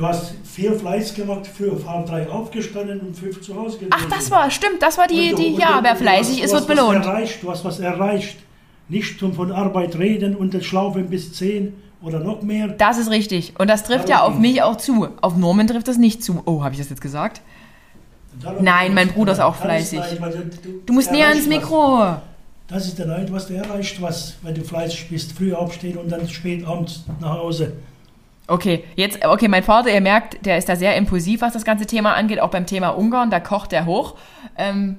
du hast viel Fleiß gemacht, auf halb drei aufgestanden und fünf zu Hause gewesen. Ach, das war, stimmt, das war die, du- die, und ja, du- wer du fleißig ist, du wird belohnt. Erreicht, du hast was erreicht. Nicht zum von Arbeit reden und dann schlaufen bis zehn oder noch mehr. Das ist richtig. Und das trifft ja auf Darum- mich auch zu. Auf Norman trifft das nicht zu. Oh, habe ich das jetzt gesagt? Darum- Nein, mein Bruder ist auch fleißig. Neid, weil Du musst näher ans Mikro. Was. Das ist der Neid, was du erreicht, was, wenn du fleißig bist, früh aufstehen und dann spät abends nach Hause. Okay, jetzt, okay, mein Vater, ihr merkt, der ist da sehr impulsiv, was das ganze Thema angeht, auch beim Thema Ungarn, da kocht er hoch. Ähm,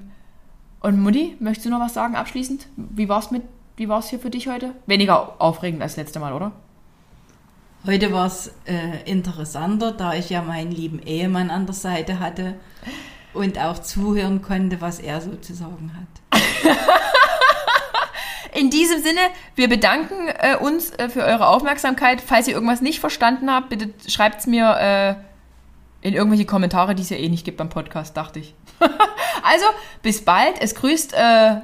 und Mutti, möchtest du noch was sagen abschließend? Wie war's mit, wie war's hier für dich heute? Weniger aufregend als letzte Mal, oder? Heute war es äh, interessanter, da ich ja meinen lieben Ehemann an der Seite hatte und auch zuhören konnte, was er so zu sagen hat. In diesem Sinne, wir bedanken äh, uns äh, für eure Aufmerksamkeit. Falls ihr irgendwas nicht verstanden habt, bitte schreibt es mir äh, in irgendwelche Kommentare, die es ja eh nicht gibt beim Podcast, dachte ich. also, bis bald. Es grüßt äh,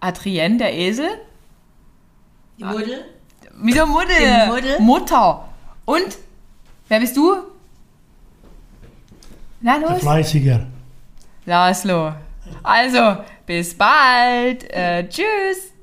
Adrienne, der Esel. Die Muddel? Wieder Mutter. Die Mutter. Und, wer bist du? Na Der los. Fleißiger. Laszlo. Also, bis bald. Äh, tschüss.